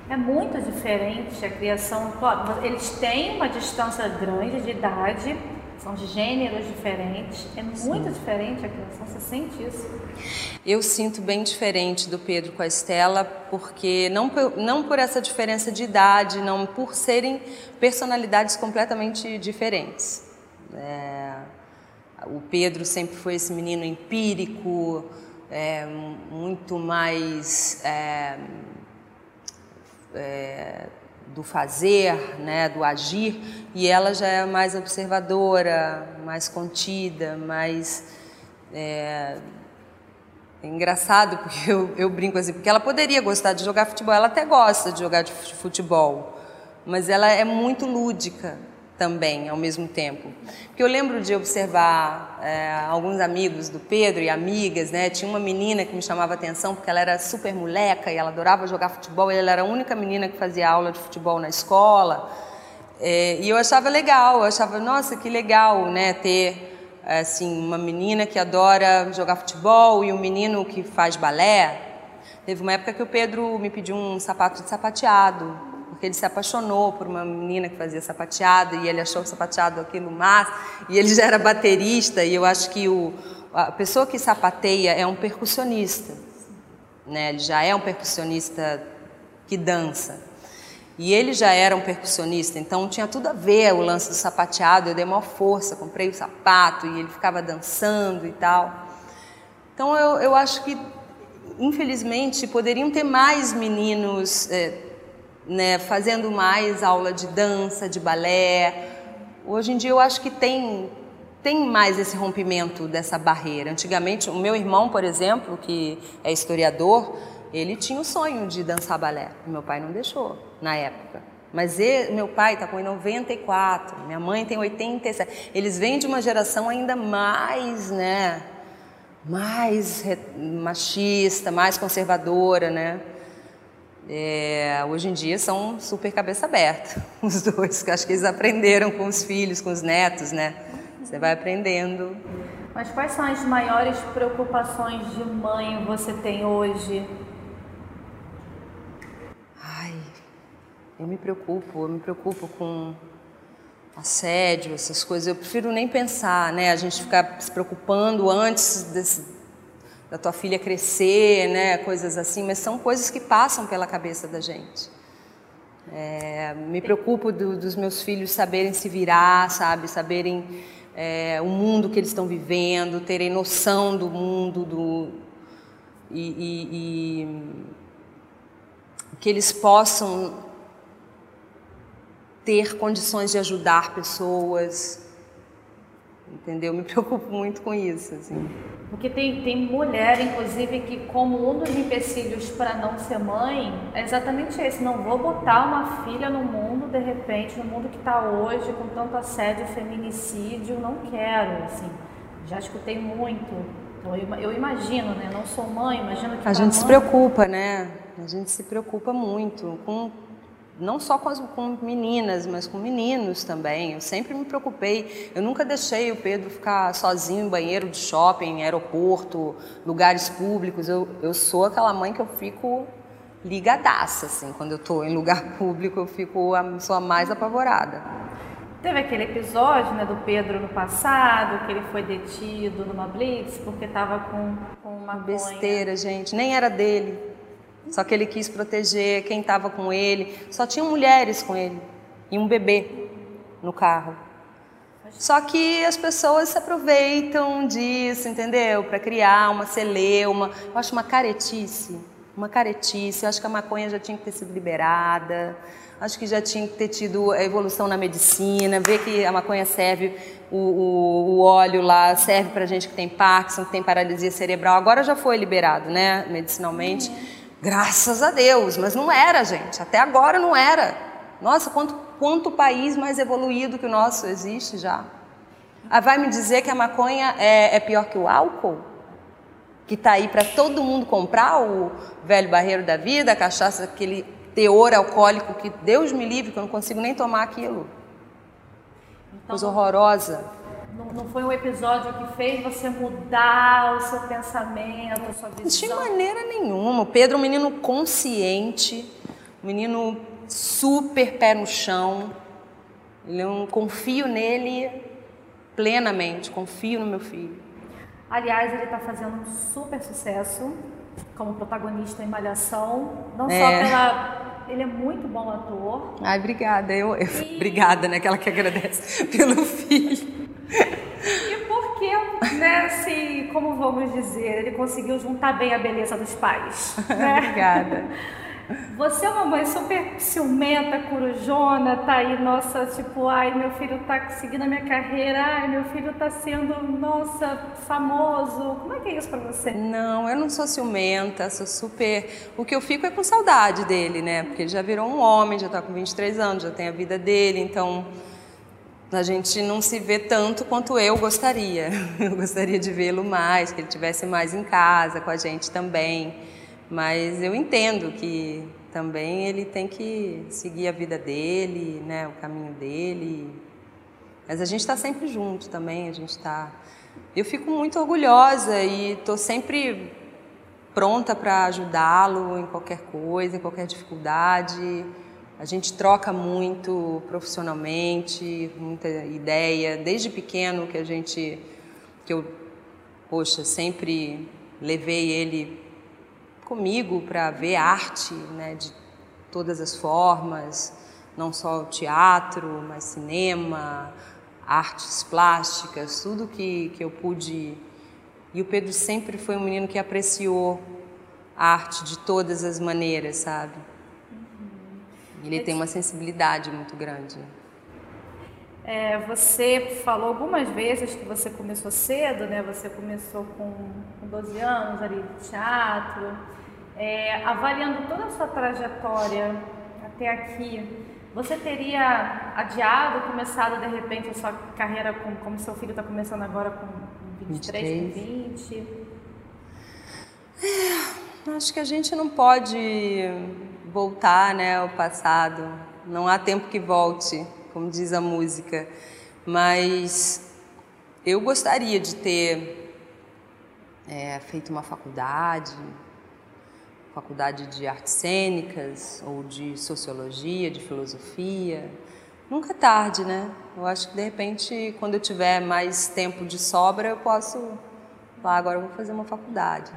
É muito diferente a criação. Eles têm uma distância grande de idade, são de gêneros diferentes, é muito Sim. diferente a criação, você sente isso? Eu sinto bem diferente do Pedro com a Estela, porque não por, não por essa diferença de idade, não por serem personalidades completamente diferentes. É, o Pedro sempre foi esse menino empírico, é, muito mais é, é do fazer, né, do agir, e ela já é mais observadora, mais contida, mais é, é engraçado [LAUGHS] porque eu, eu brinco assim, porque ela poderia gostar de jogar futebol, ela até gosta de jogar de futebol, mas ela é muito lúdica também ao mesmo tempo. Porque eu lembro de observar é, alguns amigos do Pedro e amigas, né? Tinha uma menina que me chamava atenção porque ela era super moleca e ela adorava jogar futebol. E ela era a única menina que fazia aula de futebol na escola. É, e eu achava legal, eu achava, nossa, que legal, né? Ter assim uma menina que adora jogar futebol e um menino que faz balé. Teve uma época que o Pedro me pediu um sapato de sapateado porque ele se apaixonou por uma menina que fazia sapateado e ele achou o sapateado aquilo massa, e ele já era baterista, e eu acho que o, a pessoa que sapateia é um percussionista, né? ele já é um percussionista que dança. E ele já era um percussionista, então tinha tudo a ver o lance do sapateado. Eu dei maior força, comprei o sapato e ele ficava dançando e tal. Então eu, eu acho que, infelizmente, poderiam ter mais meninos é, né, fazendo mais aula de dança, de balé. Hoje em dia eu acho que tem tem mais esse rompimento dessa barreira. Antigamente, o meu irmão, por exemplo, que é historiador, ele tinha o sonho de dançar balé. Meu pai não deixou na época. Mas ele, meu pai está com 94, minha mãe tem 87. Eles vêm de uma geração ainda mais, né, mais machista, mais conservadora, né? É, hoje em dia são super cabeça aberta, [LAUGHS] os dois, acho que eles aprenderam com os filhos, com os netos, né? Você vai aprendendo. Mas quais são as maiores preocupações de mãe você tem hoje? Ai, eu me preocupo, eu me preocupo com assédio, essas coisas. Eu prefiro nem pensar, né? A gente ficar se preocupando antes desse, da tua filha crescer, né? Coisas assim, mas são coisas que passam pela cabeça da gente. É, me preocupo do, dos meus filhos saberem se virar, sabe? Saberem é, o mundo que eles estão vivendo, terem noção do mundo, do, e, e, e que eles possam ter condições de ajudar pessoas, entendeu? Me [LAUGHS] preocupo muito com isso, assim. Porque tem, tem mulher, inclusive, que como um dos empecilhos para não ser mãe é exatamente esse. Não vou botar uma filha no mundo, de repente, no mundo que está hoje, com tanto assédio, feminicídio, não quero, assim. Já escutei muito. Então, eu, eu imagino, né? Não sou mãe, imagino que... A gente mãe... se preocupa, né? A gente se preocupa muito com não só com, as, com meninas, mas com meninos também. Eu sempre me preocupei. Eu nunca deixei o Pedro ficar sozinho em banheiro de shopping, aeroporto, lugares públicos. Eu, eu sou aquela mãe que eu fico ligadaça, assim. Quando eu estou em lugar [LAUGHS] público, eu fico a, sou a mais apavorada. Teve aquele episódio né, do Pedro no passado, que ele foi detido numa blitz porque estava com, com uma besteira, gente. Nem era dele. Só que ele quis proteger quem estava com ele. Só tinham mulheres com ele e um bebê no carro. Só que as pessoas se aproveitam disso, entendeu? Para criar uma celeuma. Eu acho uma caretice. Uma caretice. Eu acho que a maconha já tinha que ter sido liberada. Acho que já tinha que ter tido a evolução na medicina, ver que a maconha serve, o, o, o óleo lá serve para gente que tem Parkinson, que tem paralisia cerebral. Agora já foi liberado, né, medicinalmente. Graças a Deus, mas não era, gente. Até agora não era. Nossa, quanto, quanto país mais evoluído que o nosso existe já. Ah, vai me dizer que a maconha é, é pior que o álcool? Que está aí para todo mundo comprar o velho barreiro da vida, a cachaça, aquele teor alcoólico que Deus me livre, que eu não consigo nem tomar aquilo. Então, Coisa horrorosa não, não foi um episódio que fez você mudar o seu pensamento, a sua visão? De maneira nenhuma. O Pedro é um menino consciente, um menino super pé no chão. Um, confio nele plenamente, confio no meu filho. Aliás, ele está fazendo um super sucesso como protagonista em Malhação, não é. só pela ele é muito bom ator. Ai, obrigada. Eu, eu e... [LAUGHS] obrigada, né? Aquela que agradece pelo filho. E porque, né, assim, como vamos dizer, ele conseguiu juntar bem a beleza dos pais. [LAUGHS] Né? Obrigada. Você é uma mãe super ciumenta, corujona, tá aí, nossa, tipo, ai, meu filho tá seguindo a minha carreira, ai, meu filho tá sendo, nossa, famoso. Como é que é isso pra você? Não, eu não sou ciumenta, sou super. O que eu fico é com saudade dele, né? Porque ele já virou um homem, já tá com 23 anos, já tem a vida dele, então a gente não se vê tanto quanto eu gostaria. [LAUGHS] Eu gostaria de vê-lo mais, que ele tivesse mais em casa com a gente também. Mas eu entendo que também ele tem que seguir a vida dele, né, o caminho dele. Mas a gente está sempre junto também, a gente está. Eu fico muito orgulhosa e estou sempre pronta para ajudá-lo em qualquer coisa, em qualquer dificuldade. A gente troca muito profissionalmente, muita ideia, desde pequeno que a gente, que eu, poxa, sempre levei ele comigo para ver arte, né, de todas as formas, não só o teatro, mas cinema, artes plásticas, tudo que, que eu pude. E o Pedro sempre foi um menino que apreciou a arte de todas as maneiras, sabe? Ele tem uma sensibilidade muito grande. É, você falou algumas vezes que você começou cedo, né? Você começou com, com 12 anos ali de teatro. É, avaliando toda a sua trajetória até aqui, você teria adiado, começado de repente a sua carreira com, como seu filho está começando agora com 23, 23. com 20? É, acho que a gente não pode voltar né, ao passado. Não há tempo que volte, como diz a música. Mas eu gostaria de ter é, feito uma faculdade, faculdade de artes cênicas ou de sociologia, de filosofia. Nunca é tarde, né? Eu acho que de repente, quando eu tiver mais tempo de sobra, eu posso falar, agora eu vou fazer uma faculdade.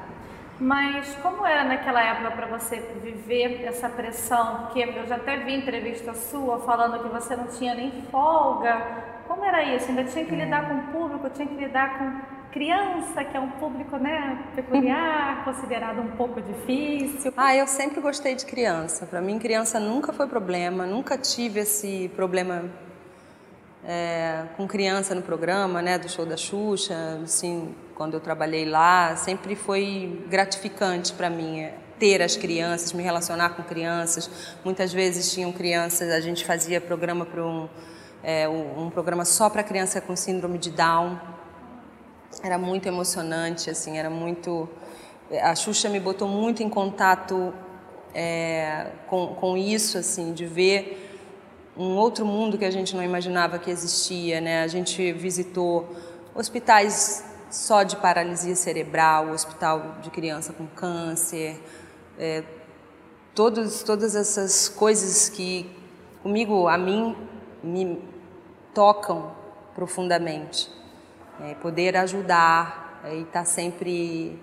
Mas como era naquela época para você viver essa pressão? Porque eu já até vi entrevista sua falando que você não tinha nem folga. Como era isso? Ainda tinha que lidar com o público, tinha que lidar com criança, que é um público né, peculiar, [LAUGHS] considerado um pouco difícil. Ah, eu sempre gostei de criança. Para mim, criança nunca foi problema, nunca tive esse problema é, com criança no programa, né, do show da Xuxa, assim, quando eu trabalhei lá, sempre foi gratificante para mim é, ter as crianças, me relacionar com crianças. Muitas vezes tinham crianças, a gente fazia programa para um, é, um programa só para criança com síndrome de Down. Era muito emocionante, assim, era muito. A Xuxa me botou muito em contato é, com, com isso, assim, de ver um outro mundo que a gente não imaginava que existia, né? A gente visitou hospitais só de paralisia cerebral, hospital de criança com câncer, é, todos, todas essas coisas que comigo, a mim, me tocam profundamente. É, poder ajudar é, e estar tá sempre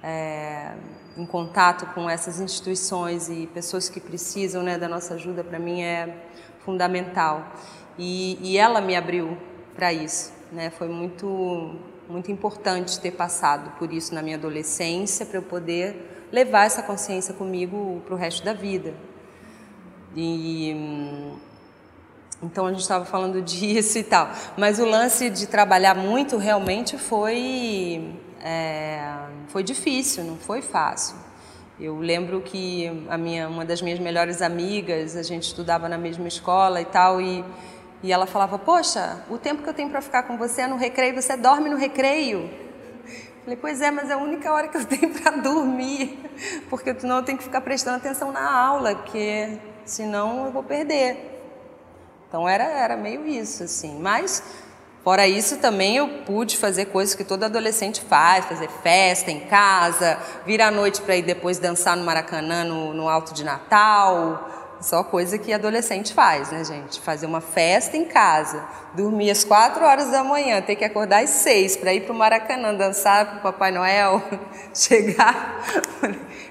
é, em contato com essas instituições e pessoas que precisam né, da nossa ajuda, para mim é fundamental. E, e ela me abriu para isso. Né? Foi muito muito importante ter passado por isso na minha adolescência para eu poder levar essa consciência comigo para o resto da vida. E então a gente estava falando [LAUGHS] disso e tal, mas o lance de trabalhar muito realmente foi é, foi difícil, não foi fácil. Eu lembro que a minha uma das minhas melhores amigas, a gente estudava na mesma escola e tal e e ela falava: Poxa, o tempo que eu tenho para ficar com você é no recreio, você dorme no recreio. Falei: Pois é, mas é a única hora que eu [LAUGHS] tenho para dormir, porque senão eu tenho que ficar prestando atenção na aula, porque senão eu vou perder. Então era, era meio isso, assim. Mas, fora isso, também eu pude fazer coisas que todo adolescente faz: fazer festa em casa, vir à noite para ir depois dançar no Maracanã no, no Alto de Natal. Só coisa que adolescente faz, né, gente? Fazer uma festa em casa, dormir às quatro horas da manhã, ter que acordar às seis para ir para o Maracanã dançar com o Papai Noel, [LAUGHS] chegar.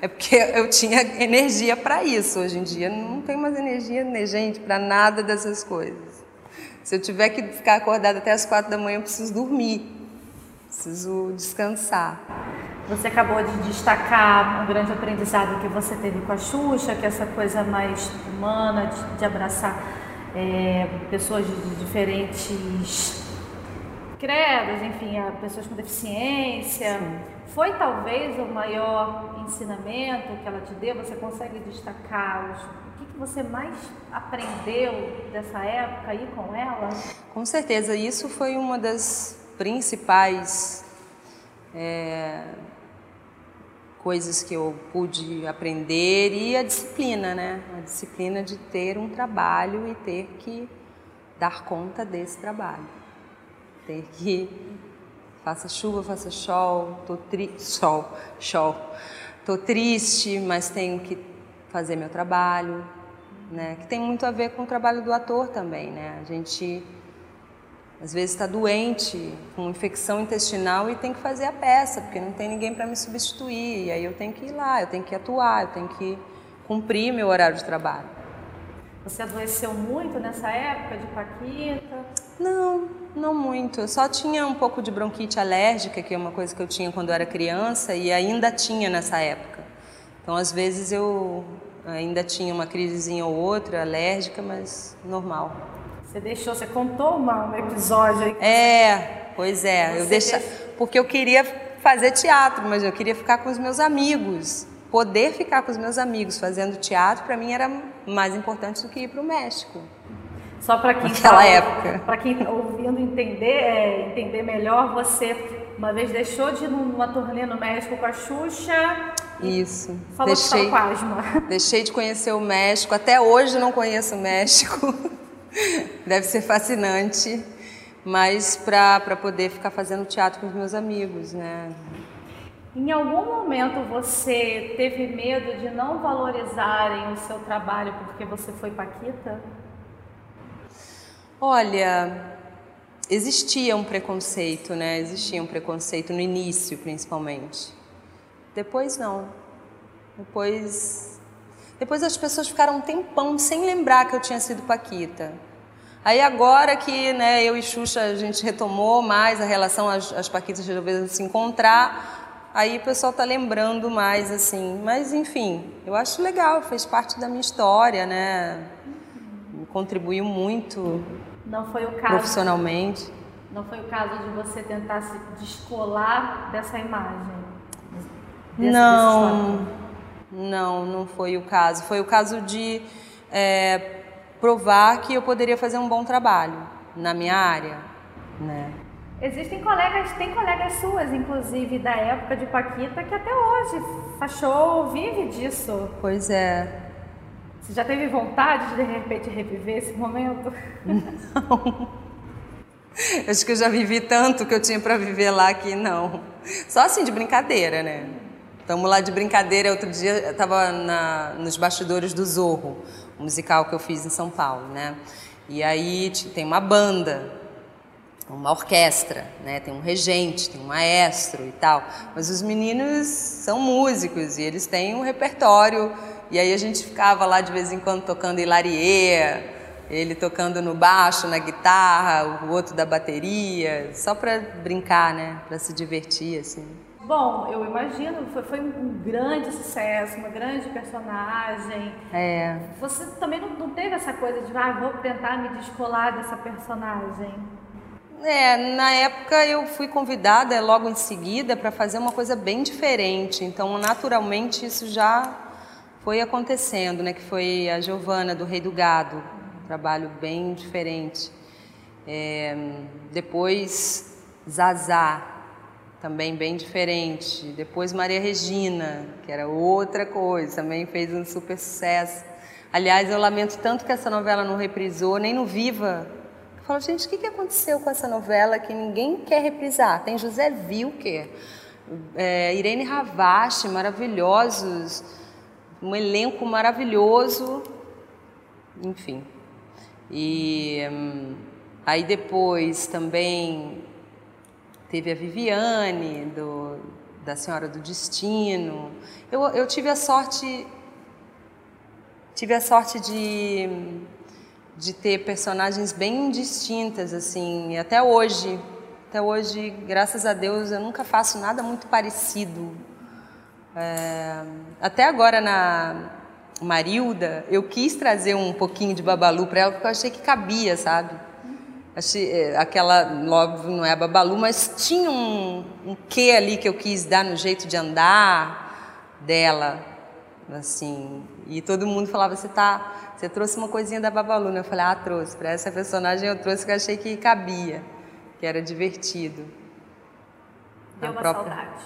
É porque eu tinha energia para isso. Hoje em dia não tenho mais energia, né, gente, para nada dessas coisas. Se eu tiver que ficar acordada até as quatro da manhã, eu preciso dormir, preciso descansar. Você acabou de destacar um grande aprendizado que você teve com a Xuxa, que é essa coisa mais humana de, de abraçar é, pessoas de, diferentes credos, enfim, pessoas com deficiência. Sim. Foi talvez o maior ensinamento que ela te deu? Você consegue destacar os, que, você mais aprendeu dessa época aí com ela? Com certeza, isso foi uma das principais é, coisas que eu pude aprender e a disciplina, né? A disciplina de ter um trabalho e ter que dar conta desse trabalho. Ter que faça chuva, faça sol, tô tri... sol, [LAUGHS] sol. Tô triste, mas tenho que fazer meu trabalho, né? Que tem muito a ver com o trabalho do ator também, né? A gente às vezes está doente, com infecção intestinal e tem que fazer a peça, porque não tem ninguém para me substituir. E aí eu tenho que ir lá, eu tenho que atuar, eu tenho que cumprir meu horário de trabalho. Você adoeceu muito nessa época de Paquita? Não, não muito. Eu só tinha um pouco de bronquite alérgica, que é uma coisa que eu tinha quando eu era criança e ainda tinha nessa época. Então, às vezes eu ainda tinha uma crisezinha ou outra alérgica, mas normal. Você deixou, você contou uma, um episódio aí. É, pois é. eu deixa... Porque eu queria fazer teatro, mas eu queria ficar com os meus amigos. Poder ficar com os meus amigos fazendo teatro, para mim era mais importante do que ir para o México. Só para quem Naquela tá, época. Para quem está ouvindo entender, é, entender melhor, você uma vez deixou de ir numa turnê no México com a Xuxa. Isso. Falou deixei, que com asma. [LAUGHS] Deixei de conhecer o México. Até hoje não conheço o México. [LAUGHS] Deve ser fascinante. mas para poder ficar fazendo teatro com os meus amigos, né? Em algum momento você teve medo de não valorizarem o seu trabalho porque você foi Paquita? Olha, existia um preconceito, né? Existia um preconceito no início, principalmente. Depois não. Depois, depois as pessoas ficaram um tempão sem lembrar que eu tinha sido Paquita. Aí agora que né, eu e Xuxa a gente retomou mais a relação, as, as Paquitas resolveram se encontrar, aí o pessoal tá lembrando mais assim. Mas enfim, eu acho legal, fez parte da minha história, né? Contribuiu muito não foi o caso. Profissionalmente. Não foi o caso de você tentar se descolar dessa imagem? Não, não, não foi o caso. Foi o caso de é, provar que eu poderia fazer um bom trabalho na minha área, né? Existem colegas, tem colegas suas, inclusive, da época de Paquita, que até hoje show, vive disso. Pois é. Você já teve vontade de de repente reviver esse momento? Não. Acho que eu já vivi tanto que eu tinha para viver lá que não. Só assim de brincadeira, né? Estamos lá de brincadeira. Outro dia eu estava nos bastidores do Zorro, um musical que eu fiz em São Paulo, né? E aí tem uma banda, uma orquestra, né? Tem um regente, tem um maestro e tal. Mas os meninos são músicos e eles têm um repertório e aí a gente ficava lá de vez em quando tocando Hilarie, ele tocando no baixo, na guitarra, o outro da bateria, só para brincar, né? Para se divertir, assim. Bom, eu imagino, foi, foi, um grande sucesso, uma grande personagem. É. Você também não, não teve essa coisa de, ah, vou tentar me descolar dessa personagem? É, na época eu fui convidada logo em seguida para fazer uma coisa bem diferente, então naturalmente isso já foi acontecendo, né? Que foi a Giovana do Rei do Gado, um trabalho bem diferente. É, depois Zazá, também bem diferente. Depois Maria Regina, que era outra coisa, também fez um super sucesso. Aliás, eu lamento tanto que essa novela não reprisou, nem no Viva. Eu falo, gente, o que, aconteceu com essa novela que ninguém quer reprisar? Tem José Wilker, é, Irene Ravache, maravilhosos um elenco maravilhoso, enfim. E hum, aí depois também teve a Viviane, do, da Senhora do Destino. Eu, eu tive a sorte, tive a sorte de, de ter personagens bem distintas, assim, até hoje. Até hoje, graças a Deus, eu nunca faço nada muito parecido é, até agora na Marilda, eu quis trazer um pouquinho de Babalu para ela porque eu achei que cabia, sabe? É, aquela, óbvio, não é a Babalu, mas tinha um, um quê ali que eu quis dar no jeito de andar dela, assim. E todo mundo falava, você tá, você trouxe uma coisinha da Babalu, né? Eu falei, ah, trouxe. Para essa personagem eu trouxe que eu achei que cabia, que era divertido. Deu uma própria... saudade.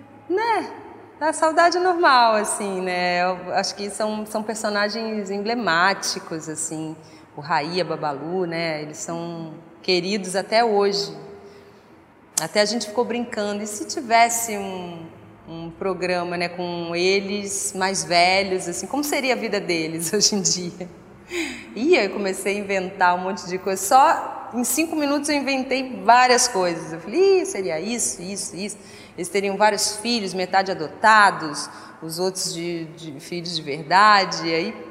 [LAUGHS] Né? A saudade normal, assim, né? Eu acho que são, são personagens emblemáticos, assim. O Raí, a Babalu, né? Eles são queridos até hoje. Até a gente ficou brincando. E se tivesse um, um programa, né, com eles mais velhos, assim, como seria a vida deles [LAUGHS] hoje em dia? E eu comecei a inventar um monte de coisa. Só em cinco minutos eu inventei várias coisas. Eu falei, seria isso, isso, isso. Eles teriam vários filhos, metade adotados, os outros de, de filhos de verdade, e aí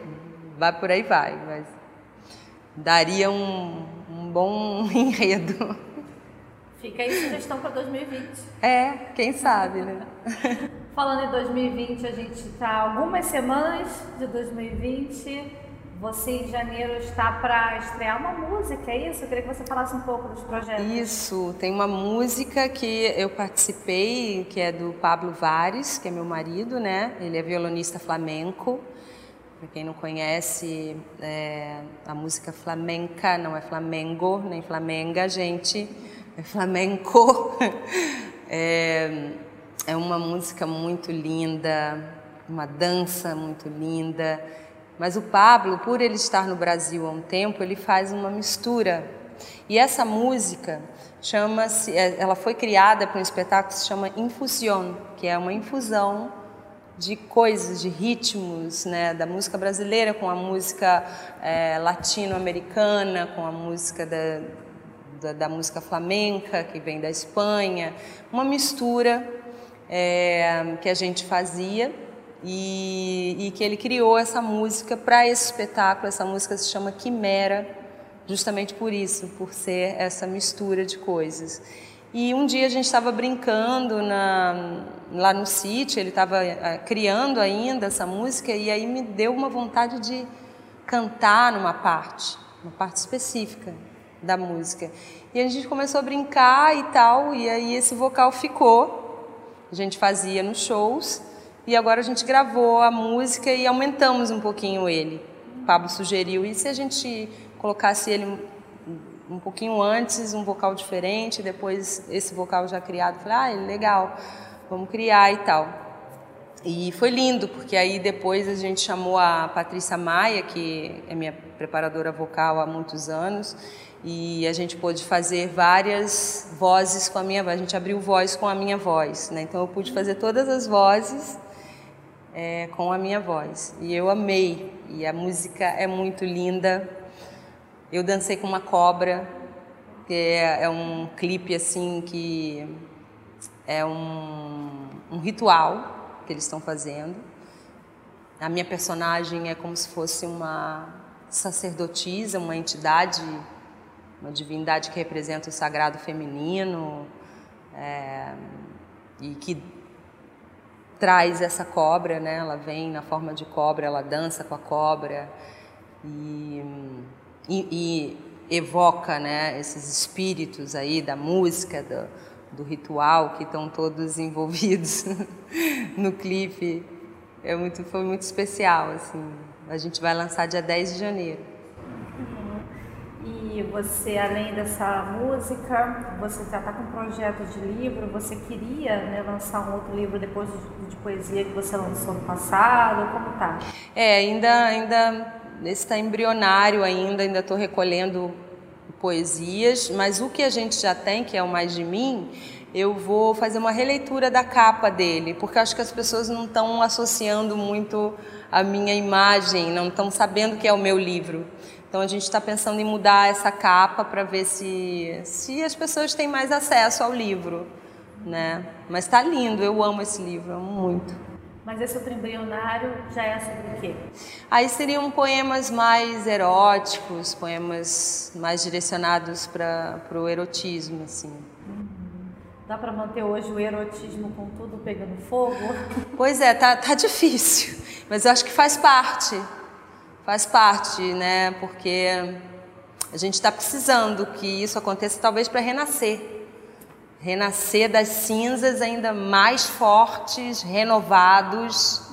vai por aí vai. Mas daria um, um bom [LAUGHS] enredo. Fica aí sugestão para 2020. É, quem sabe, né? [LAUGHS] Falando em 2020, a gente está algumas semanas de 2020 você em janeiro está para estrear uma música, é isso? Eu queria que você falasse um pouco dos projetos. Isso, tem uma música que eu participei, que é do Pablo Vares, que é meu marido, né? Ele é violonista flamenco. Para quem não conhece, é, a música flamenca não é flamengo, nem flamenga, gente, é flamenco. [LAUGHS] é, é uma música muito linda, uma dança muito linda mas o Pablo, por ele estar no Brasil há um tempo, ele faz uma mistura E essa música chama-se, é, ela foi criada para um espetáculo que se chama Infusión, que é uma infusão de coisas, de ritmos, né, da música brasileira com a música é, latino-americana, com a música da, da, da, música flamenca que vem da Espanha, uma mistura é, que a gente fazia e, e que ele criou essa música para esse espetáculo. Essa música se chama Quimera, justamente por isso, por ser essa mistura de coisas. E um dia a gente estava brincando na, lá no sítio, ele estava eh, criando ainda essa música, e aí me deu uma vontade de cantar numa parte, uma parte específica da música. E a gente começou a brincar e tal, e aí esse vocal ficou. A gente fazia nos shows, e agora a gente gravou a música e aumentamos um pouquinho ele. O Pablo sugeriu, e se a gente colocasse ele um pouquinho antes, um vocal diferente, depois esse vocal já criado. Falei, ah, legal, vamos criar e tal. E foi lindo, porque aí depois a gente chamou a Patrícia Maia, que é minha preparadora vocal há muitos anos, e a gente pôde fazer várias vozes com a minha voz. A gente abriu voz com a minha voz, né? Então eu pude fazer todas as vozes é, com a minha voz. E eu amei. E a música é muito linda. Eu dancei com uma cobra, que é, é um clipe assim que é um, um ritual que eles estão fazendo. A minha personagem é como se fosse uma sacerdotisa, uma entidade, uma divindade que representa o sagrado feminino é, e que traz essa cobra, né? Ela vem na forma de cobra, ela dança com a cobra e e, e evoca né, esses espíritos aí da música, do, do ritual que estão todos envolvidos [LAUGHS] no clipe. É muito, foi muito especial. Assim. A gente vai lançar dia 10 de janeiro. E você, além dessa música, você já está com um projeto de livro, você queria né, lançar um outro livro depois de, de poesia que você lançou no passado? Como tá? É, ainda, ainda esse está embrionário ainda, ainda estou recolhendo poesias, mas o que a gente já tem, que é o Mais de Mim, eu vou fazer uma releitura da capa dele, porque acho que as pessoas não estão associando muito a minha imagem, não estão sabendo que é o meu livro. Então a gente está pensando em mudar essa capa para ver se, se as pessoas têm mais acesso ao livro, né? Mas está lindo, eu amo esse livro, amo muito. Mas esse outro embrionário já é sobre o quê? Aí seriam poemas mais eróticos, poemas mais direcionados para o erotismo, assim. Uhum. Dá para manter hoje o erotismo com tudo pegando fogo? [LAUGHS] Pois é, tá, tá difícil, mas eu acho que faz parte, faz parte, né? Porque a gente está precisando que isso aconteça, talvez para renascer renascer das cinzas ainda mais fortes, renovados,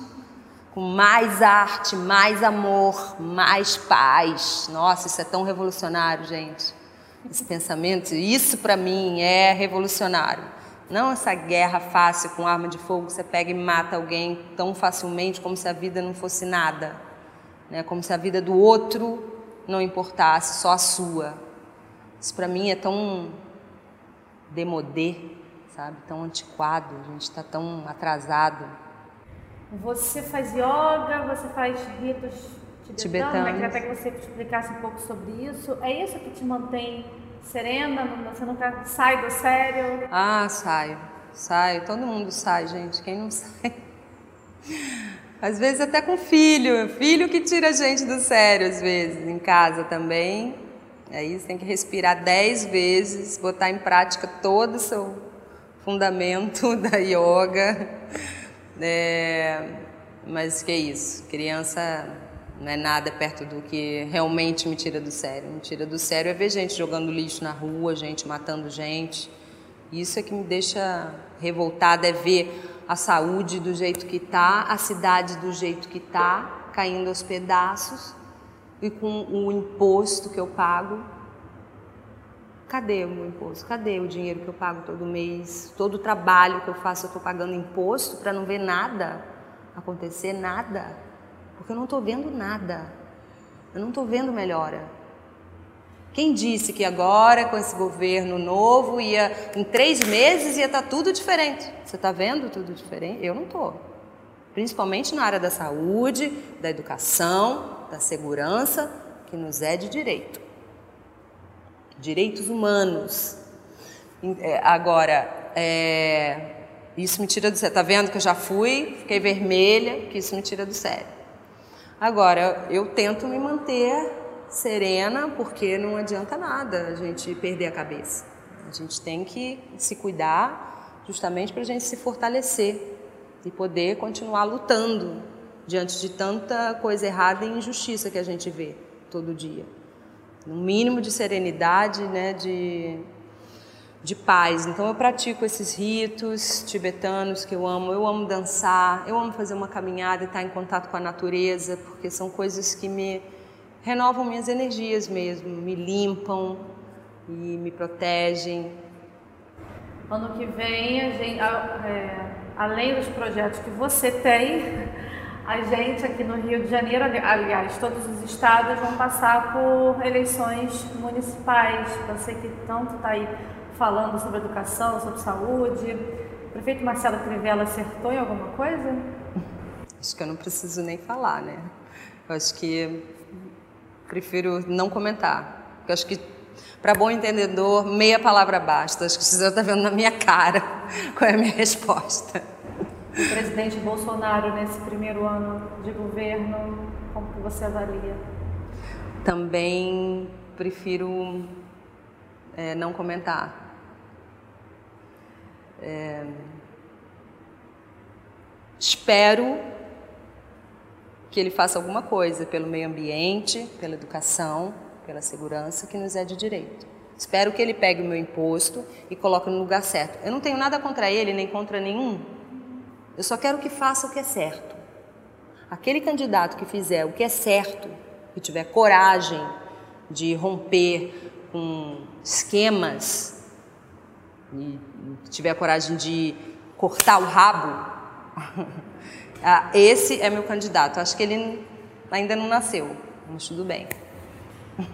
com mais arte, mais amor, mais paz. Nossa, isso é tão revolucionário, gente. Esse pensamento, isso para mim é revolucionário. Não essa guerra fácil com arma de fogo, você pega e mata alguém tão facilmente como se a vida não fosse nada, né? Como se a vida do outro não importasse, só a sua. Isso para mim é tão demodê, sabe? Tão antiquado, a gente está tão atrasado. Você faz yoga, você faz ritos tibetanos. Eu queria até que você explicasse um pouco sobre isso. É isso que te mantém serena? Você nunca sai do sério? Ah, saio. Saio. Todo mundo sai, gente. Quem não [LAUGHS] sai? Às vezes até com filho. Filho que tira a gente do sério, às vezes. Em casa também. Aí você tem que respirar dez vezes, botar em prática todo o seu fundamento [LAUGHS] da yoga. É, mas que é isso, criança não é nada perto do que realmente me tira do sério. Me tira do sério é ver gente jogando lixo na rua, gente matando gente. Isso é que me deixa revoltada, é ver a saúde do jeito que está, a cidade do jeito que está, caindo aos pedaços e com o imposto que eu pago. Cadê o meu imposto? Cadê o dinheiro que eu pago todo mês? Todo o trabalho que eu faço, eu estou pagando imposto para não ver nada acontecer, nada. Porque eu não estou vendo nada. Eu não estou vendo melhora. Quem disse que agora, com esse governo novo, ia em três meses ia estar tá tudo diferente? Você está vendo tudo diferente? Eu não estou. Principalmente na área da saúde, da educação, da segurança, que nos é de direito. Direitos humanos. É, agora, é, isso me tira do sério. Tá vendo que eu já fui, fiquei vermelha, que isso me tira do sério. Agora, eu tento me manter serena, porque não adianta nada a gente perder a cabeça. A gente tem que se cuidar justamente para a gente se fortalecer e poder continuar lutando diante de tanta coisa errada e injustiça que a gente vê todo dia. Um mínimo de serenidade, né, de, de paz. Então eu pratico esses ritos tibetanos que eu amo. Eu amo dançar, eu amo fazer uma caminhada e estar em contato com a natureza, porque são coisas que me renovam minhas energias mesmo, me limpam e me protegem. Ano que vem, a gente, é, além dos projetos que você tem, a gente aqui no Rio de Janeiro, aliás, todos os estados vão passar por eleições municipais. Você que tanto está aí falando sobre educação, sobre saúde. O prefeito Marcelo Crivella acertou em alguma coisa? Acho que eu não preciso nem falar, né? Eu acho que prefiro não comentar. Porque acho que, para bom entendedor, meia palavra basta. Acho que você já está vendo na minha cara [LAUGHS] qual é a minha resposta. O presidente Bolsonaro, nesse primeiro ano de governo, como que você avalia? Também prefiro é, não comentar. É, espero que ele faça alguma coisa pelo meio ambiente, pela educação, pela segurança que nos é de direito. Espero que ele pegue o meu imposto e coloque no lugar certo. Eu não tenho nada contra ele, nem contra nenhum. Eu só quero que faça o que é certo. Aquele candidato que fizer o que é certo, que tiver coragem de romper com esquemas e tiver coragem de cortar o rabo, [LAUGHS] Ah, esse é meu candidato. Acho que ele ainda não nasceu, mas tudo bem. [LAUGHS]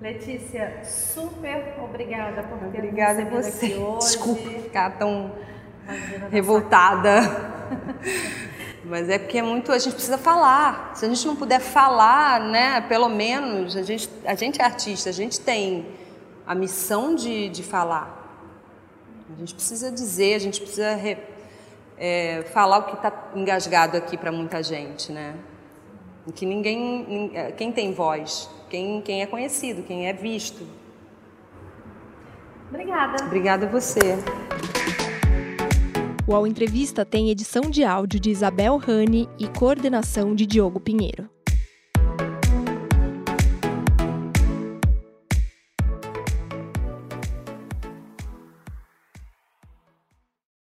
Letícia, super obrigada por ter obrigada a você. aqui hoje. Desculpa ficar tão revoltada. [LAUGHS] Mas é porque é muito, a gente precisa falar. Se a gente não puder falar, né, pelo menos, a gente, a gente é artista, a gente tem a missão de, de falar. A gente precisa dizer, a gente precisa re, é, falar o que está engasgado aqui para muita gente, né? Que ninguém, é, quem tem voz, quem, quem é conhecido, quem é visto. Obrigada. Obrigada a você. O Ao Entrevista tem edição de áudio de Isabel Rani e coordenação de Diogo Pinheiro.